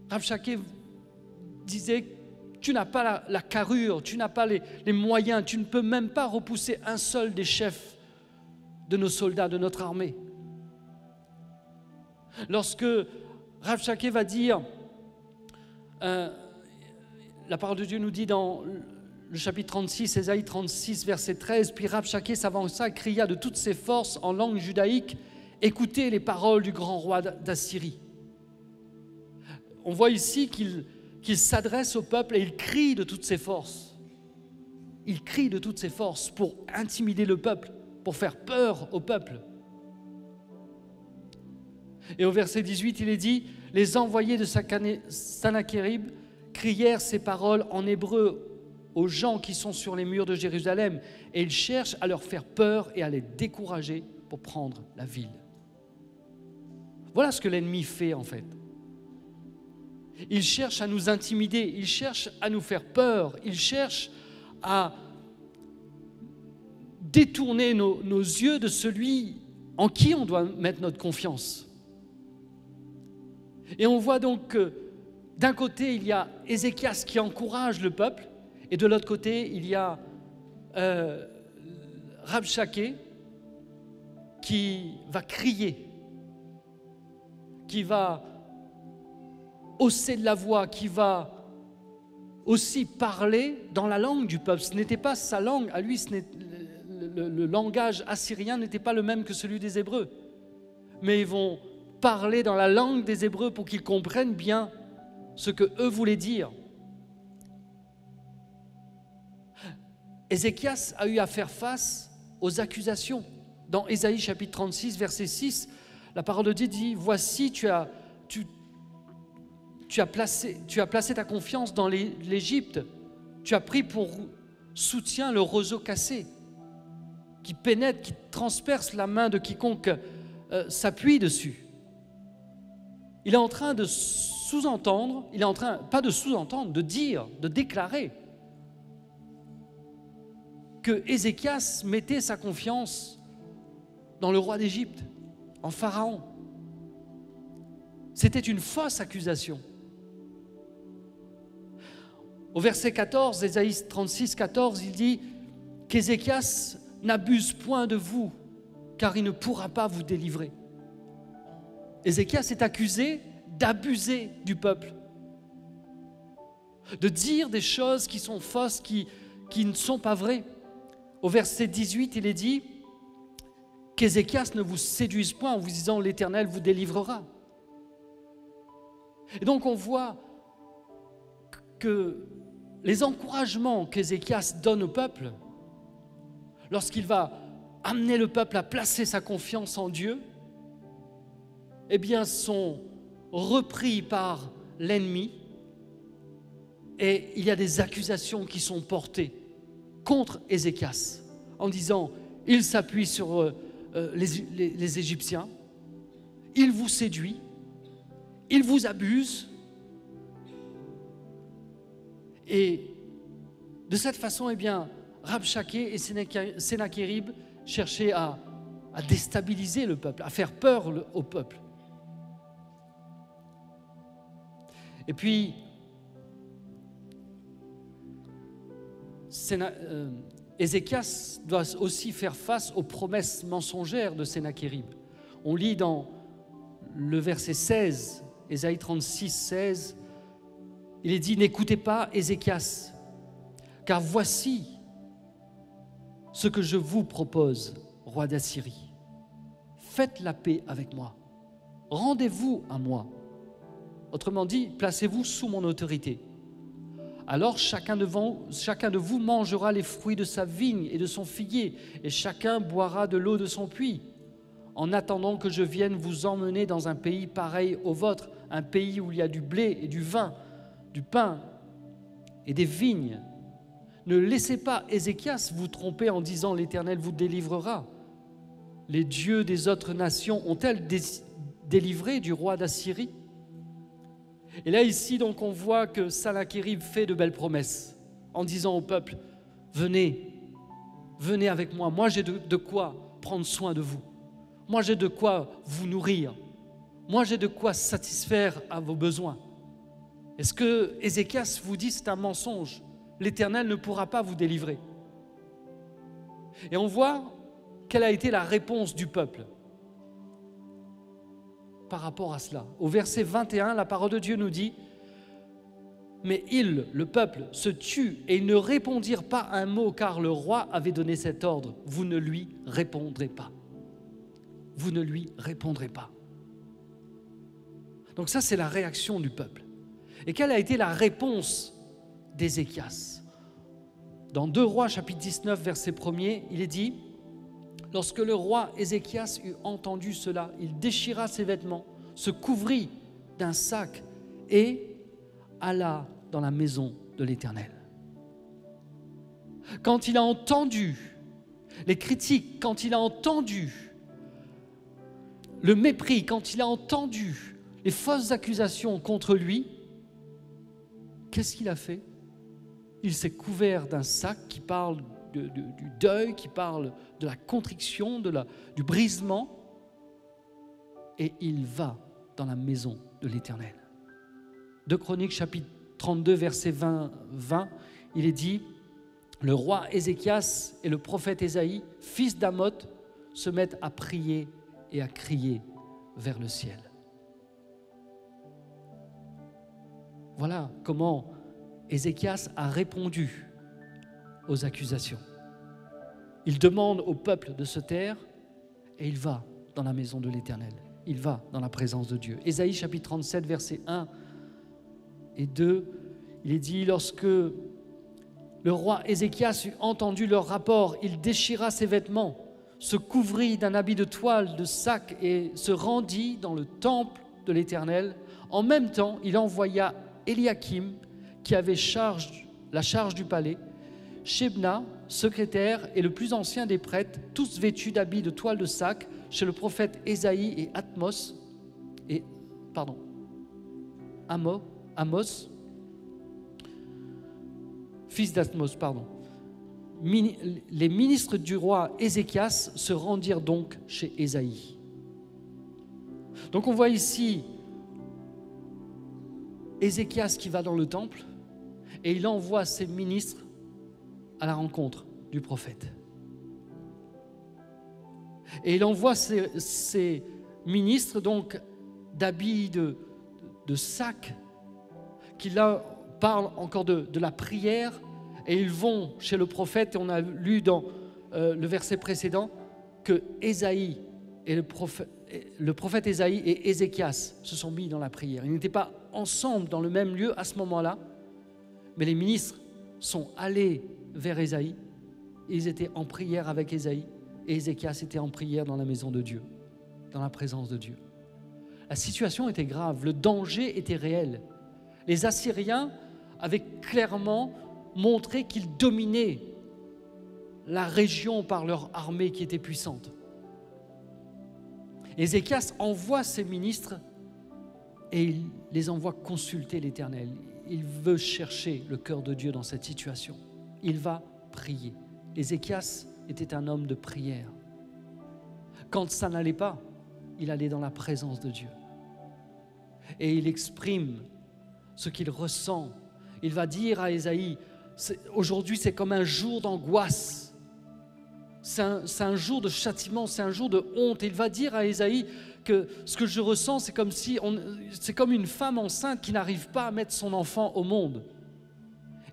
Rabshake disait Tu n'as pas la, carrure, tu n'as pas les, moyens, tu ne peux même pas repousser un seul des chefs de nos soldats, de notre armée. Lorsque Rabshake va dire euh, la parole de Dieu nous dit dans le chapitre 36, Ésaïe 36, verset 13, puis Rabshakeh s'avança, cria de toutes ses forces en langue judaïque, écoutez les paroles du grand roi d'Assyrie. On voit ici qu'il s'adresse au peuple et il crie de toutes ses forces. Il crie de toutes ses forces pour intimider le peuple, pour faire peur au peuple. Et au verset 18, il est dit, les envoyés de Sanakérib crièrent ces paroles en hébreu aux gens qui sont sur les murs de Jérusalem et ils cherchent à leur faire peur et à les décourager pour prendre la ville. Voilà ce que l'ennemi fait en fait. Il cherche à nous intimider, il cherche à nous faire peur, il cherche à détourner nos yeux de celui en qui on doit mettre notre confiance. Et on voit donc que d'un côté, il y a Ézéchias qui encourage le peuple, et de l'autre côté, il y a euh, Rabshake qui va crier, qui va hausser de la voix, qui va aussi parler dans la langue du peuple. Ce n'était pas sa langue, à lui, ce le, le, le langage assyrien n'était pas le même que celui des Hébreux. Mais ils vont parler dans la langue des Hébreux pour qu'ils comprennent bien ce que eux voulaient dire. Ézéchias a eu à faire face aux accusations. Dans Ésaïe chapitre 36, verset 6, la parole de Dieu dit, voici, tu as, placé ta confiance dans l'Égypte, tu as pris pour soutien le roseau cassé, qui pénètre, qui transperce la main de quiconque euh, s'appuie dessus. Il est en train de sous-entendre, il est en train, pas de sous-entendre, de dire, de déclarer que Ézéchias mettait sa confiance dans le roi d'Égypte, en Pharaon. C'était une fausse accusation. Au verset 14, Ésaïe 36, 14, il dit qu'Ézéchias n'abuse point de vous, car il ne pourra pas vous délivrer. Ézéchias est accusé d'abuser du peuple, de dire des choses qui sont fausses, qui, ne sont pas vraies. Au verset 18, il est dit qu'Ézéchias ne vous séduise point en vous disant l'Éternel vous délivrera. Et donc on voit que les encouragements qu'Ézéchias donne au peuple, lorsqu'il va amener le peuple à placer sa confiance en Dieu, eh bien, sont repris par l'ennemi et il y a des accusations qui sont portées contre Ézéchias en disant il s'appuie sur euh, euh, les, Égyptiens, il vous séduit, il vous abuse. Et de cette façon, eh bien, et Sennacherib cherchaient à, déstabiliser le peuple, à faire peur au peuple. Et puis, euh, Ézéchias doit aussi faire face aux promesses mensongères de Sennacherib. On lit dans le verset 16, Ésaïe 36, 16, il est dit, n'écoutez pas Ézéchias, car voici ce que je vous propose, roi d'Assyrie. Faites la paix avec moi, rendez-vous à moi Autrement dit, placez-vous sous mon autorité. Alors chacun de, vous, mangera les fruits de sa vigne et de son figuier, et chacun boira de l'eau de son puits, en attendant que je vienne vous emmener dans un pays pareil au vôtre, un pays où il y a du blé et du vin, du pain et des vignes. Ne laissez pas Ézéchias vous tromper en disant l'Éternel vous délivrera. Les dieux des autres nations ont-elles délivré du roi d'Assyrie? Et là, ici, donc, on voit que Salakérib fait de belles promesses en disant au peuple Venez, venez avec moi. Moi, j'ai de, quoi prendre soin de vous. Moi, j'ai de quoi vous nourrir. Moi, j'ai de quoi satisfaire à vos besoins. Est-ce que Ézéchias vous dit c'est un mensonge L'Éternel ne pourra pas vous délivrer. Et on voit quelle a été la réponse du peuple par rapport à cela. Au verset 21, la parole de Dieu nous dit, mais ils, le peuple, se tuent et ne répondirent pas un mot car le roi avait donné cet ordre. Vous ne lui répondrez pas. Vous ne lui répondrez pas. Donc ça, c'est la réaction du peuple. Et quelle a été la réponse d'Ézéchias? Dans 2 Rois chapitre 19, verset 1er, il est dit, Lorsque le roi Ézéchias eut entendu cela, il déchira ses vêtements, se couvrit d'un sac et alla dans la maison de l'Éternel. Quand il a entendu les critiques, quand il a entendu le mépris, quand il a entendu les fausses accusations contre lui, qu'est-ce qu'il a fait? Il s'est couvert d'un sac qui parle du deuil, qui parle de la la, du brisement, et il va dans la maison de l'Éternel. De Chroniques chapitre 32 verset 20, 20, il est dit, le roi Ézéchias et le prophète Ésaïe, fils d'Amoth, se mettent à prier et à crier vers le ciel. Voilà comment Ézéchias a répondu aux accusations. Il demande au peuple de se taire et il va dans la maison de l'Éternel. Il va dans la présence de Dieu. Ésaïe chapitre 37, versets 1 et 2, il est dit, lorsque le roi Ézéchias eut entendu leur rapport, il déchira ses vêtements, se couvrit d'un habit de toile, de sac et se rendit dans le temple de l'Éternel. En même temps, il envoya Eliakim, qui avait charge, la charge du palais, Shebna, secrétaire, et le plus ancien des prêtres, tous vêtus d'habits de toile de sac, chez le prophète Ésaïe et Atmos, et, pardon, Amos, Amos fils d'Atmos, pardon. Les ministres du roi Ézéchias se rendirent donc chez Ésaïe. Donc on voit ici Ézéchias qui va dans le temple et il envoie ses ministres à la rencontre du prophète. Et il envoie ses, ministres donc d'habits de, de sac qui là parlent encore de, la prière et ils vont chez le prophète et on a lu dans euh, le verset précédent que Ésaïe et le prophète, le prophète Ésaïe et Ézéchias se sont mis dans la prière. Ils n'étaient pas ensemble dans le même lieu à ce moment-là, mais les ministres sont allés vers Ésaïe. ils étaient en prière avec Ésaïe. Et Ézéchias était en prière dans la maison de Dieu, dans la présence de Dieu. La situation était grave, le danger était réel. Les Assyriens avaient clairement montré qu'ils dominaient la région par leur armée qui était puissante. Ézéchias envoie ses ministres et il les envoie consulter l'Éternel. Il veut chercher le cœur de Dieu dans cette situation. Il va prier. Ézéchias était un homme de prière. Quand ça n'allait pas, il allait dans la présence de Dieu. Et il exprime ce qu'il ressent. Il va dire à Ésaïe, aujourd'hui c'est comme un jour d'angoisse c'est un, jour de châtiment, c'est un jour de honte. il va dire à Ésaïe que ce que je ressens, c'est comme si c'est comme une femme enceinte qui n'arrive pas à mettre son enfant au monde.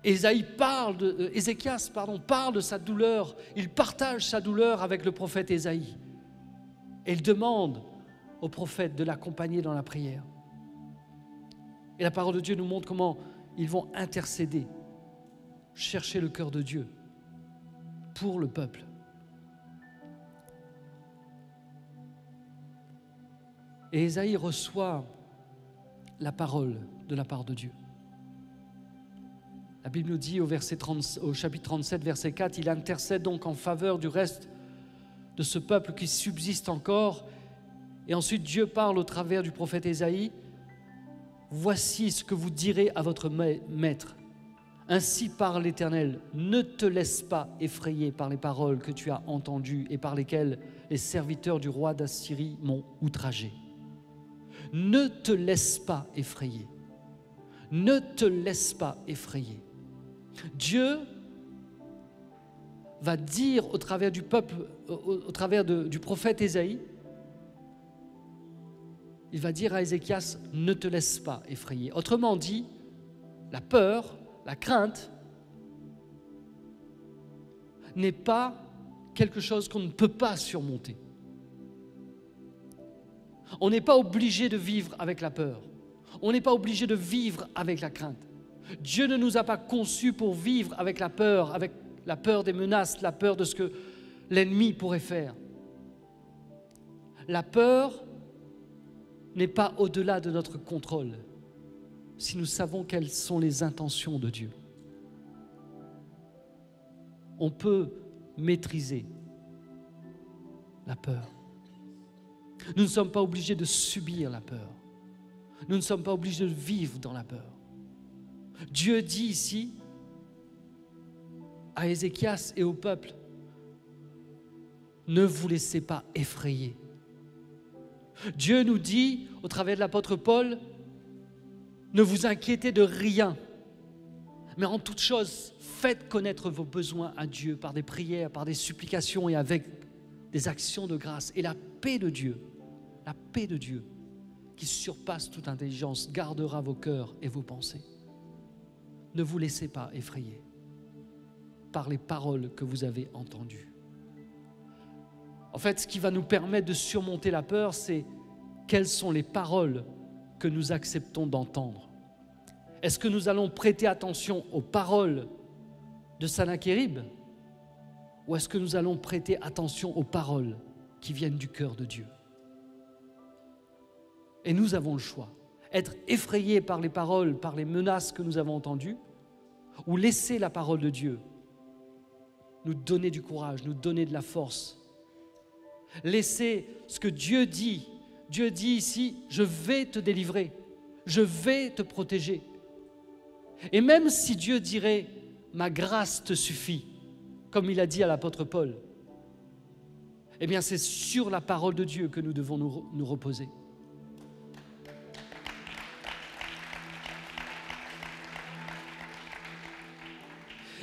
Ésaïe parle de, euh, Ézéchias parle de sa douleur. Il partage sa douleur avec le prophète Ésaïe. Et il demande au prophète de l'accompagner dans la prière. Et la parole de Dieu nous montre comment ils vont intercéder, chercher le cœur de Dieu pour le peuple. Et Ésaïe reçoit la parole de la part de Dieu. La Bible nous dit au, chapitre 37, verset 4, il intercède donc en faveur du reste de ce peuple qui subsiste encore. Et ensuite Dieu parle au travers du prophète Ésaïe, Voici ce que vous direz à votre maître. Ainsi parle l'Éternel, ne te laisse pas effrayer par les paroles que tu as entendues et par lesquelles les serviteurs du roi d'Assyrie m'ont outragé. Ne te laisse pas effrayer. Ne te laisse pas effrayer. Dieu va dire au travers du peuple, au, travers du prophète Ésaïe, il va dire à Ézéchias, ne te laisse pas effrayer. Autrement dit, la peur, la crainte n'est pas quelque chose qu'on ne peut pas surmonter. On n'est pas obligé de vivre avec la peur. On n'est pas obligé de vivre avec la crainte. Dieu ne nous a pas conçus pour vivre avec la peur, avec la peur des menaces, la peur de ce que l'ennemi pourrait faire. La peur n'est pas au-delà de notre contrôle si nous savons quelles sont les intentions de Dieu. On peut maîtriser la peur. Nous ne sommes pas obligés de subir la peur. Nous ne sommes pas obligés de vivre dans la peur. Dieu dit ici à Ézéchias et au peuple, ne vous laissez pas effrayer. Dieu nous dit, au travers de l'apôtre Paul, ne vous inquiétez de rien, mais en toute chose, faites connaître vos besoins à Dieu par des prières, par des supplications et avec des actions de grâce. Et la paix de Dieu, la paix de Dieu, qui surpasse toute intelligence, gardera vos cœurs et vos pensées. Ne vous laissez pas effrayer par les paroles que vous avez entendues. En fait, ce qui va nous permettre de surmonter la peur, c'est quelles sont les paroles que nous acceptons d'entendre. Est-ce que nous allons prêter attention aux paroles de Sanakérib ou est-ce que nous allons prêter attention aux paroles qui viennent du cœur de Dieu? Et nous avons le choix. Être effrayés par les paroles, par les menaces que nous avons entendues, ou laisser la parole de Dieu nous donner du courage, nous donner de la force. Laisser ce que Dieu dit. Dieu dit ici, je vais te délivrer, je vais te protéger. Et même si Dieu dirait, ma grâce te suffit, comme il a dit à l'apôtre Paul, eh bien c'est sur la parole de Dieu que nous devons nous, nous reposer.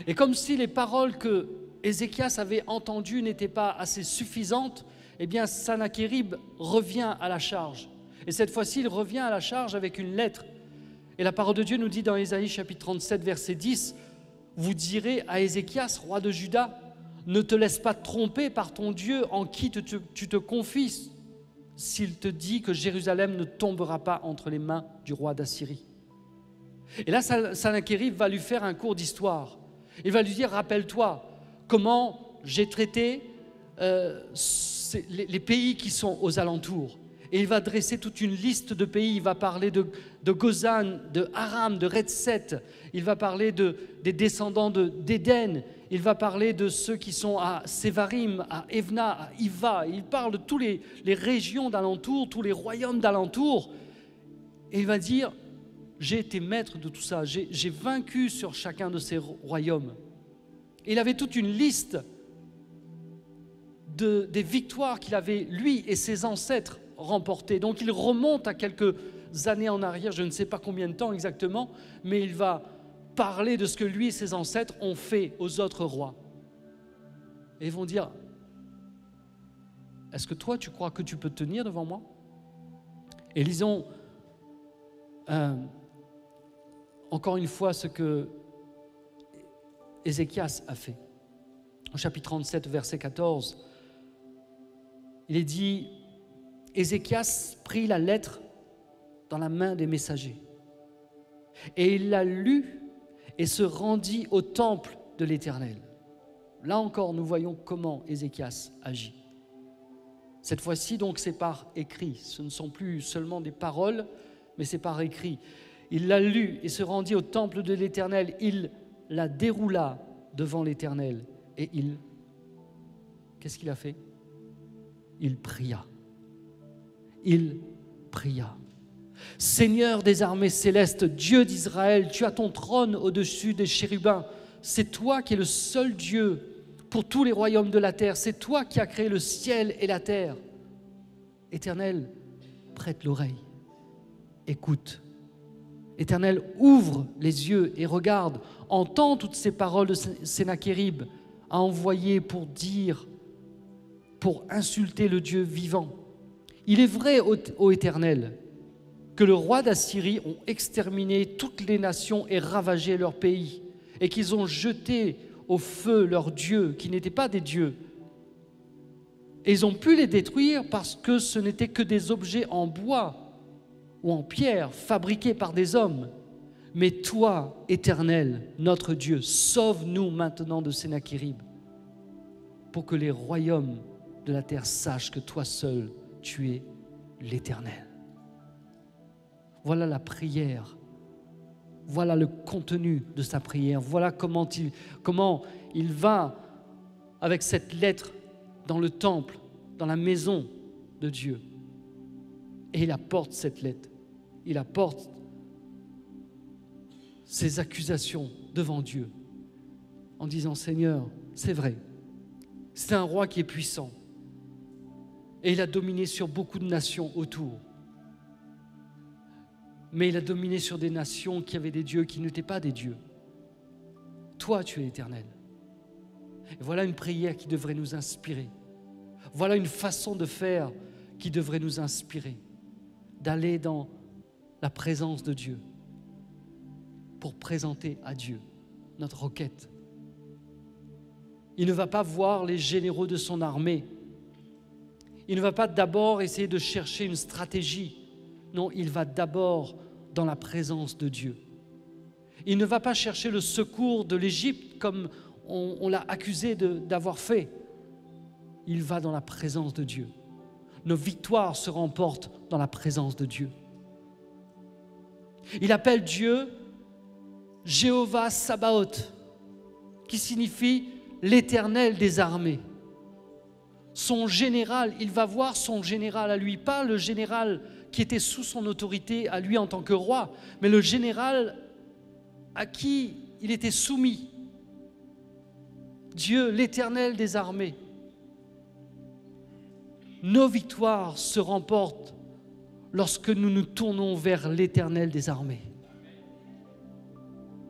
Et comme si les paroles que Ézéchias avait entendues n'étaient pas assez suffisantes, eh bien Sanakérib revient à la charge. Et cette fois-ci, il revient à la charge avec une lettre. Et la parole de Dieu nous dit dans Ésaïe chapitre 37, verset 10, Vous direz à Ézéchias, roi de Juda, ne te laisse pas tromper par ton Dieu en qui tu te confies s'il te dit que Jérusalem ne tombera pas entre les mains du roi d'Assyrie. Et là, Sanakérib va lui faire un cours d'histoire. Il va lui dire, rappelle-toi comment j'ai traité euh, les, pays qui sont aux alentours. Et il va dresser toute une liste de pays. Il va parler de, de Gozan, de Aram, de Retset. Il va parler de, des descendants d'Éden. Il va parler de ceux qui sont à Sévarim, à Evna, à Iva. Il parle de toutes les régions d'alentour, tous les royaumes d'alentour. Et il va dire, j'ai été maître de tout ça, j'ai vaincu sur chacun de ces royaumes. Il avait toute une liste de, des victoires qu'il avait, lui et ses ancêtres, remportées. Donc il remonte à quelques années en arrière, je ne sais pas combien de temps exactement, mais il va parler de ce que lui et ses ancêtres ont fait aux autres rois. Et ils vont dire, est-ce que toi tu crois que tu peux tenir devant moi? Et lisons euh, encore une fois ce que Ézéchias a fait. Au chapitre 37, verset 14, il est dit, Ézéchias prit la lettre dans la main des messagers et il la lut et se rendit au temple de l'Éternel. Là encore, nous voyons comment Ézéchias agit. Cette fois-ci, donc, c'est par écrit. Ce ne sont plus seulement des paroles, mais c'est par écrit. Il la lut et se rendit au temple de l'Éternel. Il la déroula devant l'Éternel. Et il, qu'est-ce qu'il a fait? Il pria. Il pria. Seigneur des armées célestes, Dieu d'Israël, tu as ton trône au-dessus des chérubins. C'est toi qui es le seul Dieu pour tous les royaumes de la terre. C'est toi qui as créé le ciel et la terre. Éternel, prête l'oreille, écoute Éternel, ouvre les yeux et regarde, entends toutes ces paroles de Sénachérib a envoyé pour dire, pour insulter le Dieu vivant. Il est vrai, ô, Éternel, que le roi d'Assyrie ont exterminé toutes les nations et ravagé leur pays, et qu'ils ont jeté au feu leurs dieux, qui n'étaient pas des dieux. Et ils ont pu les détruire parce que ce n'étaient que des objets en bois ou en pierre fabriquée par des hommes. Mais toi, éternel, notre Dieu, sauve-nous maintenant de Sénachérib, pour que les royaumes de la terre sachent que toi seul, tu es l'éternel. Voilà la prière. Voilà le contenu de sa prière. Voilà comment il, comment il va avec cette lettre dans le temple, dans la maison de Dieu. Et il apporte cette lettre il apporte ses accusations devant Dieu en disant Seigneur, c'est vrai, c'est un roi qui est puissant et il a dominé sur beaucoup de nations autour. Mais il a dominé sur des nations qui avaient des dieux qui n'étaient pas des dieux. Toi, tu es éternel. Et voilà une prière qui devrait nous inspirer. Voilà une façon de faire qui devrait nous inspirer. D'aller dans la présence de Dieu pour présenter à Dieu notre requête. Il ne va pas voir les généraux de son armée. Il ne va pas d'abord essayer de chercher une stratégie. Non, il va d'abord dans la présence de Dieu. Il ne va pas chercher le secours de l'Égypte comme on, l'a accusé d'avoir fait. Il va dans la présence de Dieu. Nos victoires se remportent dans la présence de Dieu. Il appelle Dieu Jéhovah Sabaoth, qui signifie l'éternel des armées. Son général, il va voir son général à lui, pas le général qui était sous son autorité à lui en tant que roi, mais le général à qui il était soumis. Dieu, l'éternel des armées. Nos victoires se remportent lorsque nous nous tournons vers l'Éternel des armées.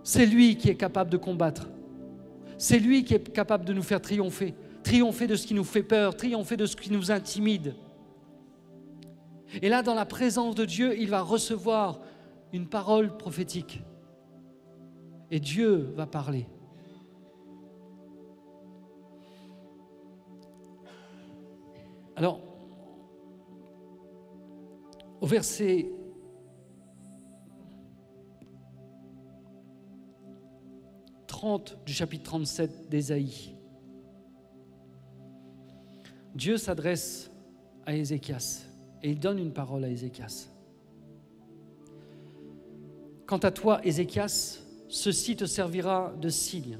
C'est lui qui est capable de combattre. C'est lui qui est capable de nous faire triompher. Triompher de ce qui nous fait peur, triompher de ce qui nous intimide. Et là, dans la présence de Dieu, il va recevoir une parole prophétique. Et Dieu va parler. Alors, au verset du chapitre 37 d'Ésaïe. Dieu s'adresse à Ézéchias et il donne une parole à Ézéchias. Quant à toi, Ézéchias, ceci te servira de signe.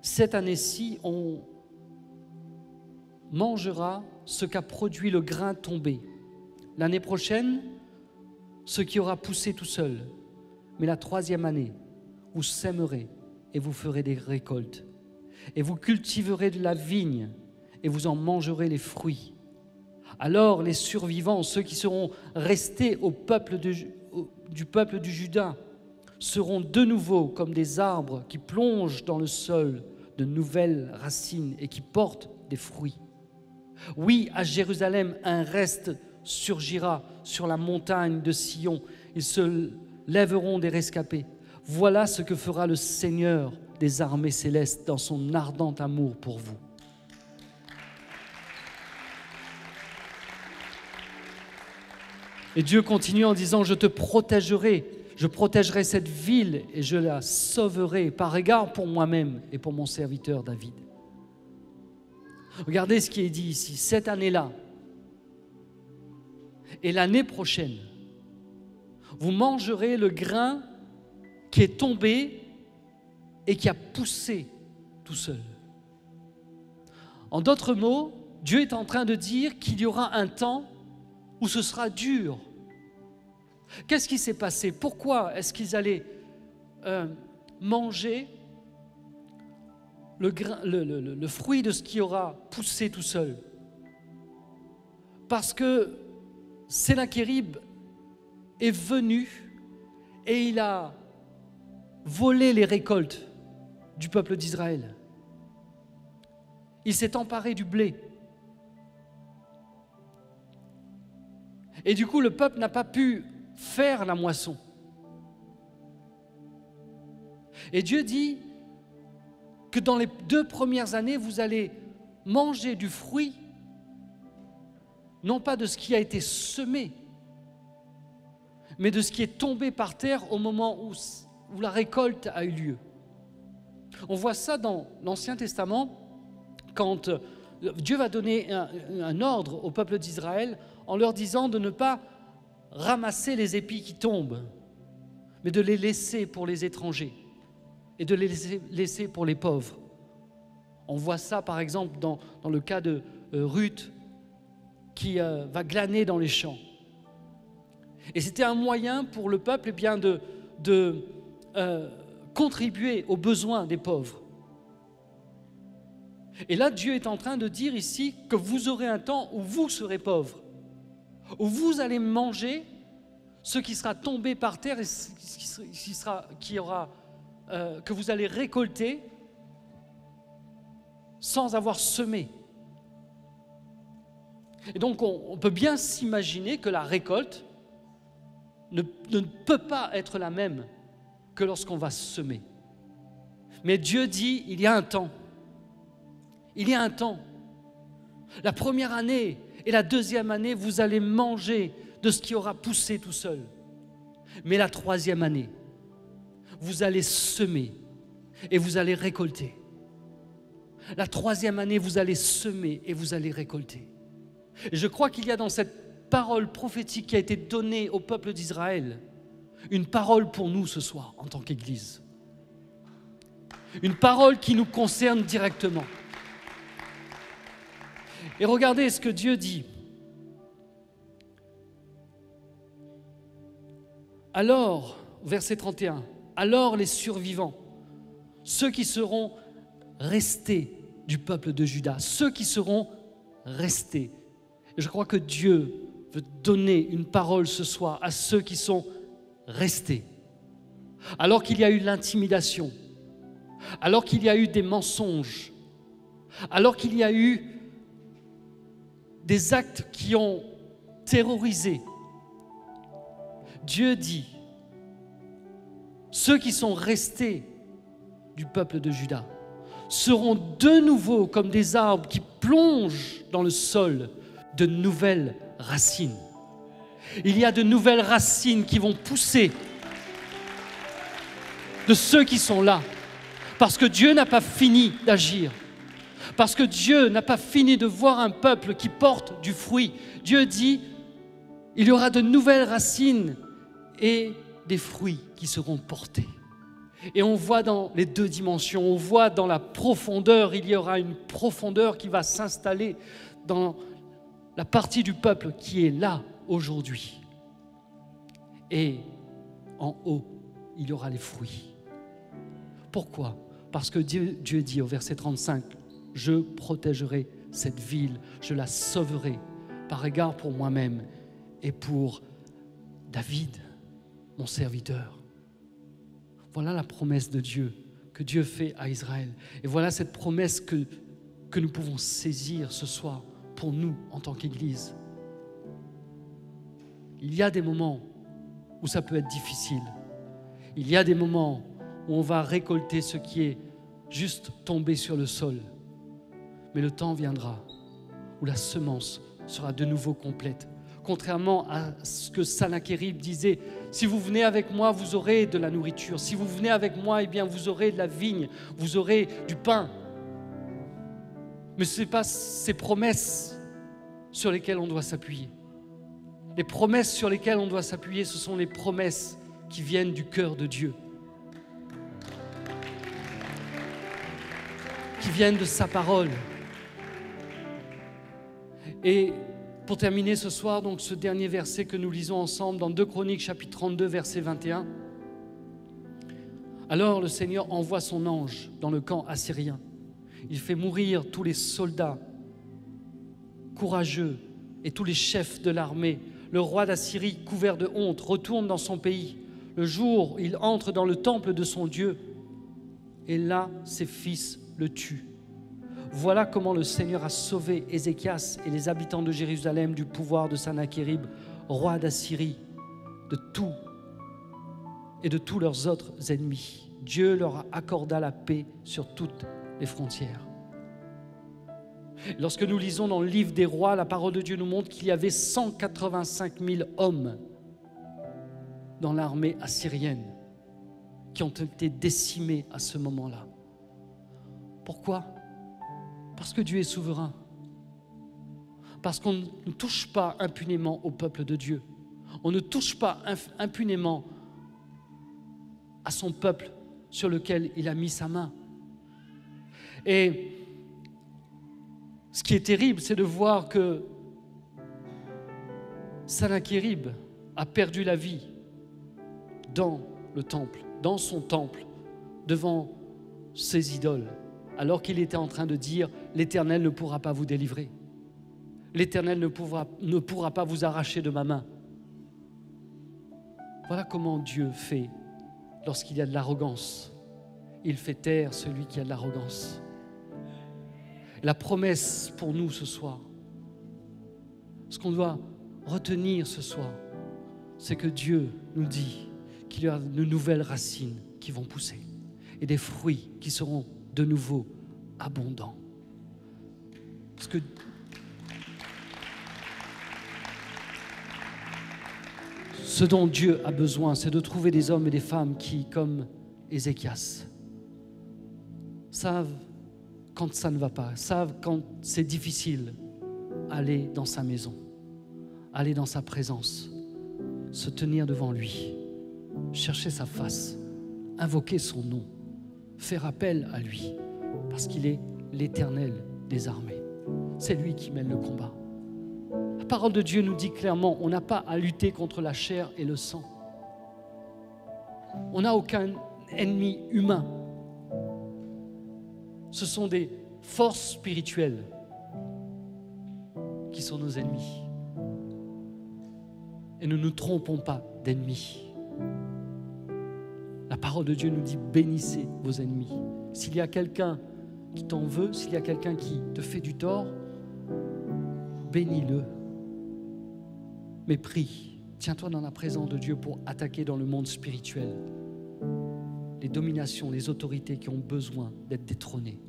Cette année-ci, on mangera ce qu'a produit le grain tombé. L'année prochaine, ce qui aura poussé tout seul. Mais la troisième année, vous sèmerez et vous ferez des récoltes. Et vous cultiverez de la vigne et vous en mangerez les fruits. Alors les survivants, ceux qui seront restés au peuple du peuple du Juda, seront de nouveau comme des arbres qui plongent dans le sol de nouvelles racines et qui portent des fruits. Oui, à Jérusalem, un reste surgira sur la montagne de Sion. Ils se lèveront des rescapés. Voilà ce que fera le Seigneur des armées célestes dans son ardent amour pour vous. Et Dieu continue en disant, je te protégerai, je protégerai cette ville et je la sauverai par égard pour moi-même et pour mon serviteur David. Regardez ce qui est dit ici, cette année-là et l'année prochaine, vous mangerez le grain qui est tombé et qui a poussé tout seul. En d'autres mots, Dieu est en train de dire qu'il y aura un temps où ce sera dur. Qu'est-ce qui s'est passé? Pourquoi est-ce qu'ils allaient euh, manger le, fruit de ce qui aura poussé tout seul Parce que Sénachérib est venu et il a voler les récoltes du peuple d'Israël. Il s'est emparé du blé. Et du coup, le peuple n'a pas pu faire la moisson. Et Dieu dit que dans les deux premières années, vous allez manger du fruit, non pas de ce qui a été semé, mais de ce qui est tombé par terre au moment où la récolte a eu lieu. On voit ça dans l'Ancien Testament quand euh, Dieu va donner un, ordre au peuple d'Israël en leur disant de ne pas ramasser les épis qui tombent, mais de les laisser pour les étrangers et de les laisser, pour les pauvres. On voit ça par exemple dans, le cas de euh, Ruth qui euh, va glaner dans les champs. Et c'était un moyen pour le peuple eh bien, de, de euh, contribuer aux besoins des pauvres. Et là, Dieu est en train de dire ici que vous aurez un temps où vous serez pauvres, où vous allez manger ce qui sera tombé par terre et ce qui sera, qui aura, euh, que vous allez récolter sans avoir semé. Et donc, on, peut bien s'imaginer que la récolte ne, ne peut pas être la même que lorsqu'on va semer. Mais Dieu dit, il y a un temps. Il y a un temps. La première année et la deuxième année, vous allez manger de ce qui aura poussé tout seul. Mais la troisième année, vous allez semer et vous allez récolter. La troisième année, vous allez semer et vous allez récolter. Et je crois qu'il y a dans cette parole prophétique qui a été donnée au peuple d'Israël, une parole pour nous ce soir en tant qu'Église. Une parole qui nous concerne directement. Et regardez ce que Dieu dit. Alors, verset 31, alors les survivants, ceux qui seront restés du peuple de Judas, ceux qui seront restés. Je crois que Dieu veut donner une parole ce soir à ceux qui sont Rester. Alors qu'il y a eu l'intimidation, alors qu'il y a eu des mensonges, alors qu'il y a eu des actes qui ont terrorisé, Dieu dit, ceux qui sont restés du peuple de Juda seront de nouveau comme des arbres qui plongent dans le sol de nouvelles racines. Il y a de nouvelles racines qui vont pousser de ceux qui sont là. Parce que Dieu n'a pas fini d'agir. Parce que Dieu n'a pas fini de voir un peuple qui porte du fruit. Dieu dit, il y aura de nouvelles racines et des fruits qui seront portés. Et on voit dans les deux dimensions, on voit dans la profondeur, il y aura une profondeur qui va s'installer dans la partie du peuple qui est là aujourd'hui. Et en haut, il y aura les fruits. Pourquoi? Parce que Dieu, dit au verset 35, je protégerai cette ville, je la sauverai par égard pour moi-même et pour David, mon serviteur. Voilà la promesse de Dieu que Dieu fait à Israël. Et voilà cette promesse que, que nous pouvons saisir ce soir pour nous en tant qu'Église. Il y a des moments où ça peut être difficile. Il y a des moments où on va récolter ce qui est juste tombé sur le sol. Mais le temps viendra où la semence sera de nouveau complète. Contrairement à ce que Sanakérib disait, si vous venez avec moi, vous aurez de la nourriture. Si vous venez avec moi, eh bien, vous aurez de la vigne, vous aurez du pain. Mais ce n'est pas ces promesses sur lesquelles on doit s'appuyer. Les promesses sur lesquelles on doit s'appuyer, ce sont les promesses qui viennent du cœur de Dieu. Qui viennent de sa parole. Et pour terminer ce soir, donc ce dernier verset que nous lisons ensemble dans 2 Chroniques chapitre 32 verset 21. Alors le Seigneur envoie son ange dans le camp assyrien. Il fait mourir tous les soldats courageux et tous les chefs de l'armée le roi d'Assyrie, couvert de honte, retourne dans son pays. Le jour, il entre dans le temple de son Dieu, et là, ses fils le tuent. Voilà comment le Seigneur a sauvé Ézéchias et les habitants de Jérusalem du pouvoir de Sanachérib, roi d'Assyrie, de tout et de tous leurs autres ennemis. Dieu leur accorda la paix sur toutes les frontières. Lorsque nous lisons dans le livre des rois, la parole de Dieu nous montre qu'il y avait 185 000 hommes dans l'armée assyrienne qui ont été décimés à ce moment-là. Pourquoi? Parce que Dieu est souverain. Parce qu'on ne touche pas impunément au peuple de Dieu. On ne touche pas impunément à son peuple sur lequel il a mis sa main. Et ce qui est terrible, c'est de voir que Sanakérib a perdu la vie dans le temple, dans son temple, devant ses idoles, alors qu'il était en train de dire, l'Éternel ne pourra pas vous délivrer. L'Éternel ne pourra, ne pourra pas vous arracher de ma main. Voilà comment Dieu fait lorsqu'il y a de l'arrogance. Il fait taire celui qui a de l'arrogance la promesse pour nous ce soir, ce qu'on doit retenir ce soir, c'est que Dieu nous dit qu'il y a de nouvelles racines qui vont pousser et des fruits qui seront de nouveau que ce dont Dieu a besoin, c'est de trouver des hommes et des femmes qui, comme Ézéchias, savent quand ça ne va pas, savent quand c'est difficile, aller dans sa maison, aller dans sa présence, se tenir devant lui, chercher sa face, invoquer son nom, faire appel à lui, parce qu'il est l'éternel des armées. C'est lui qui mène le combat. La parole de Dieu nous dit clairement, on n'a pas à lutter contre la chair et le sang. On n'a aucun ennemi humain ce sont des forces spirituelles qui sont nos ennemis. Et ne nous trompons pas d'ennemis. La parole de Dieu nous dit bénissez vos ennemis. S'il y a quelqu'un qui t'en veut, s'il y a quelqu'un qui te fait du tort, bénis-le. Mais prie, tiens-toi dans la présence de Dieu pour attaquer dans le monde spirituel les dominations, les autorités qui ont besoin d'être détrônées.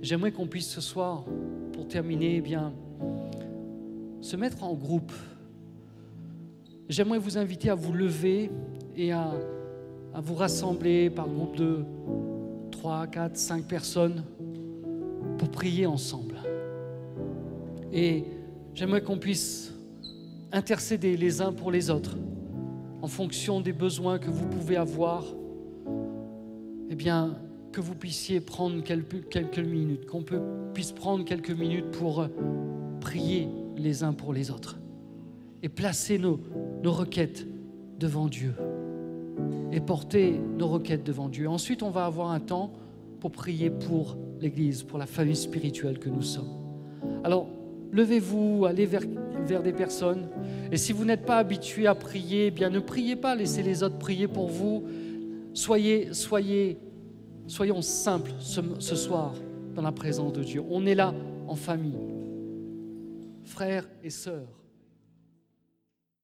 J'aimerais qu'on puisse ce soir, pour terminer, eh bien, se mettre en groupe. J'aimerais vous inviter à vous lever et à, à vous rassembler par groupe de 3, 4, 5 personnes pour prier ensemble. Et j'aimerais qu'on puisse intercéder les uns pour les autres en fonction des besoins que vous pouvez avoir. Eh bien, que vous puissiez prendre quelques, minutes, qu'on puisse prendre quelques minutes pour prier les uns pour les autres et placer nos, nos requêtes devant Dieu et porter nos requêtes devant Dieu. Ensuite, on va avoir un temps pour prier pour l'Église, pour la famille spirituelle que nous sommes. Alors, levez-vous, allez vers, des personnes. Et si vous n'êtes pas habitué à prier, eh bien ne priez pas, laissez les autres prier pour vous. Soyez, soyez, soyons simples ce soir dans la présence de Dieu. On est là en famille, frères et sœurs.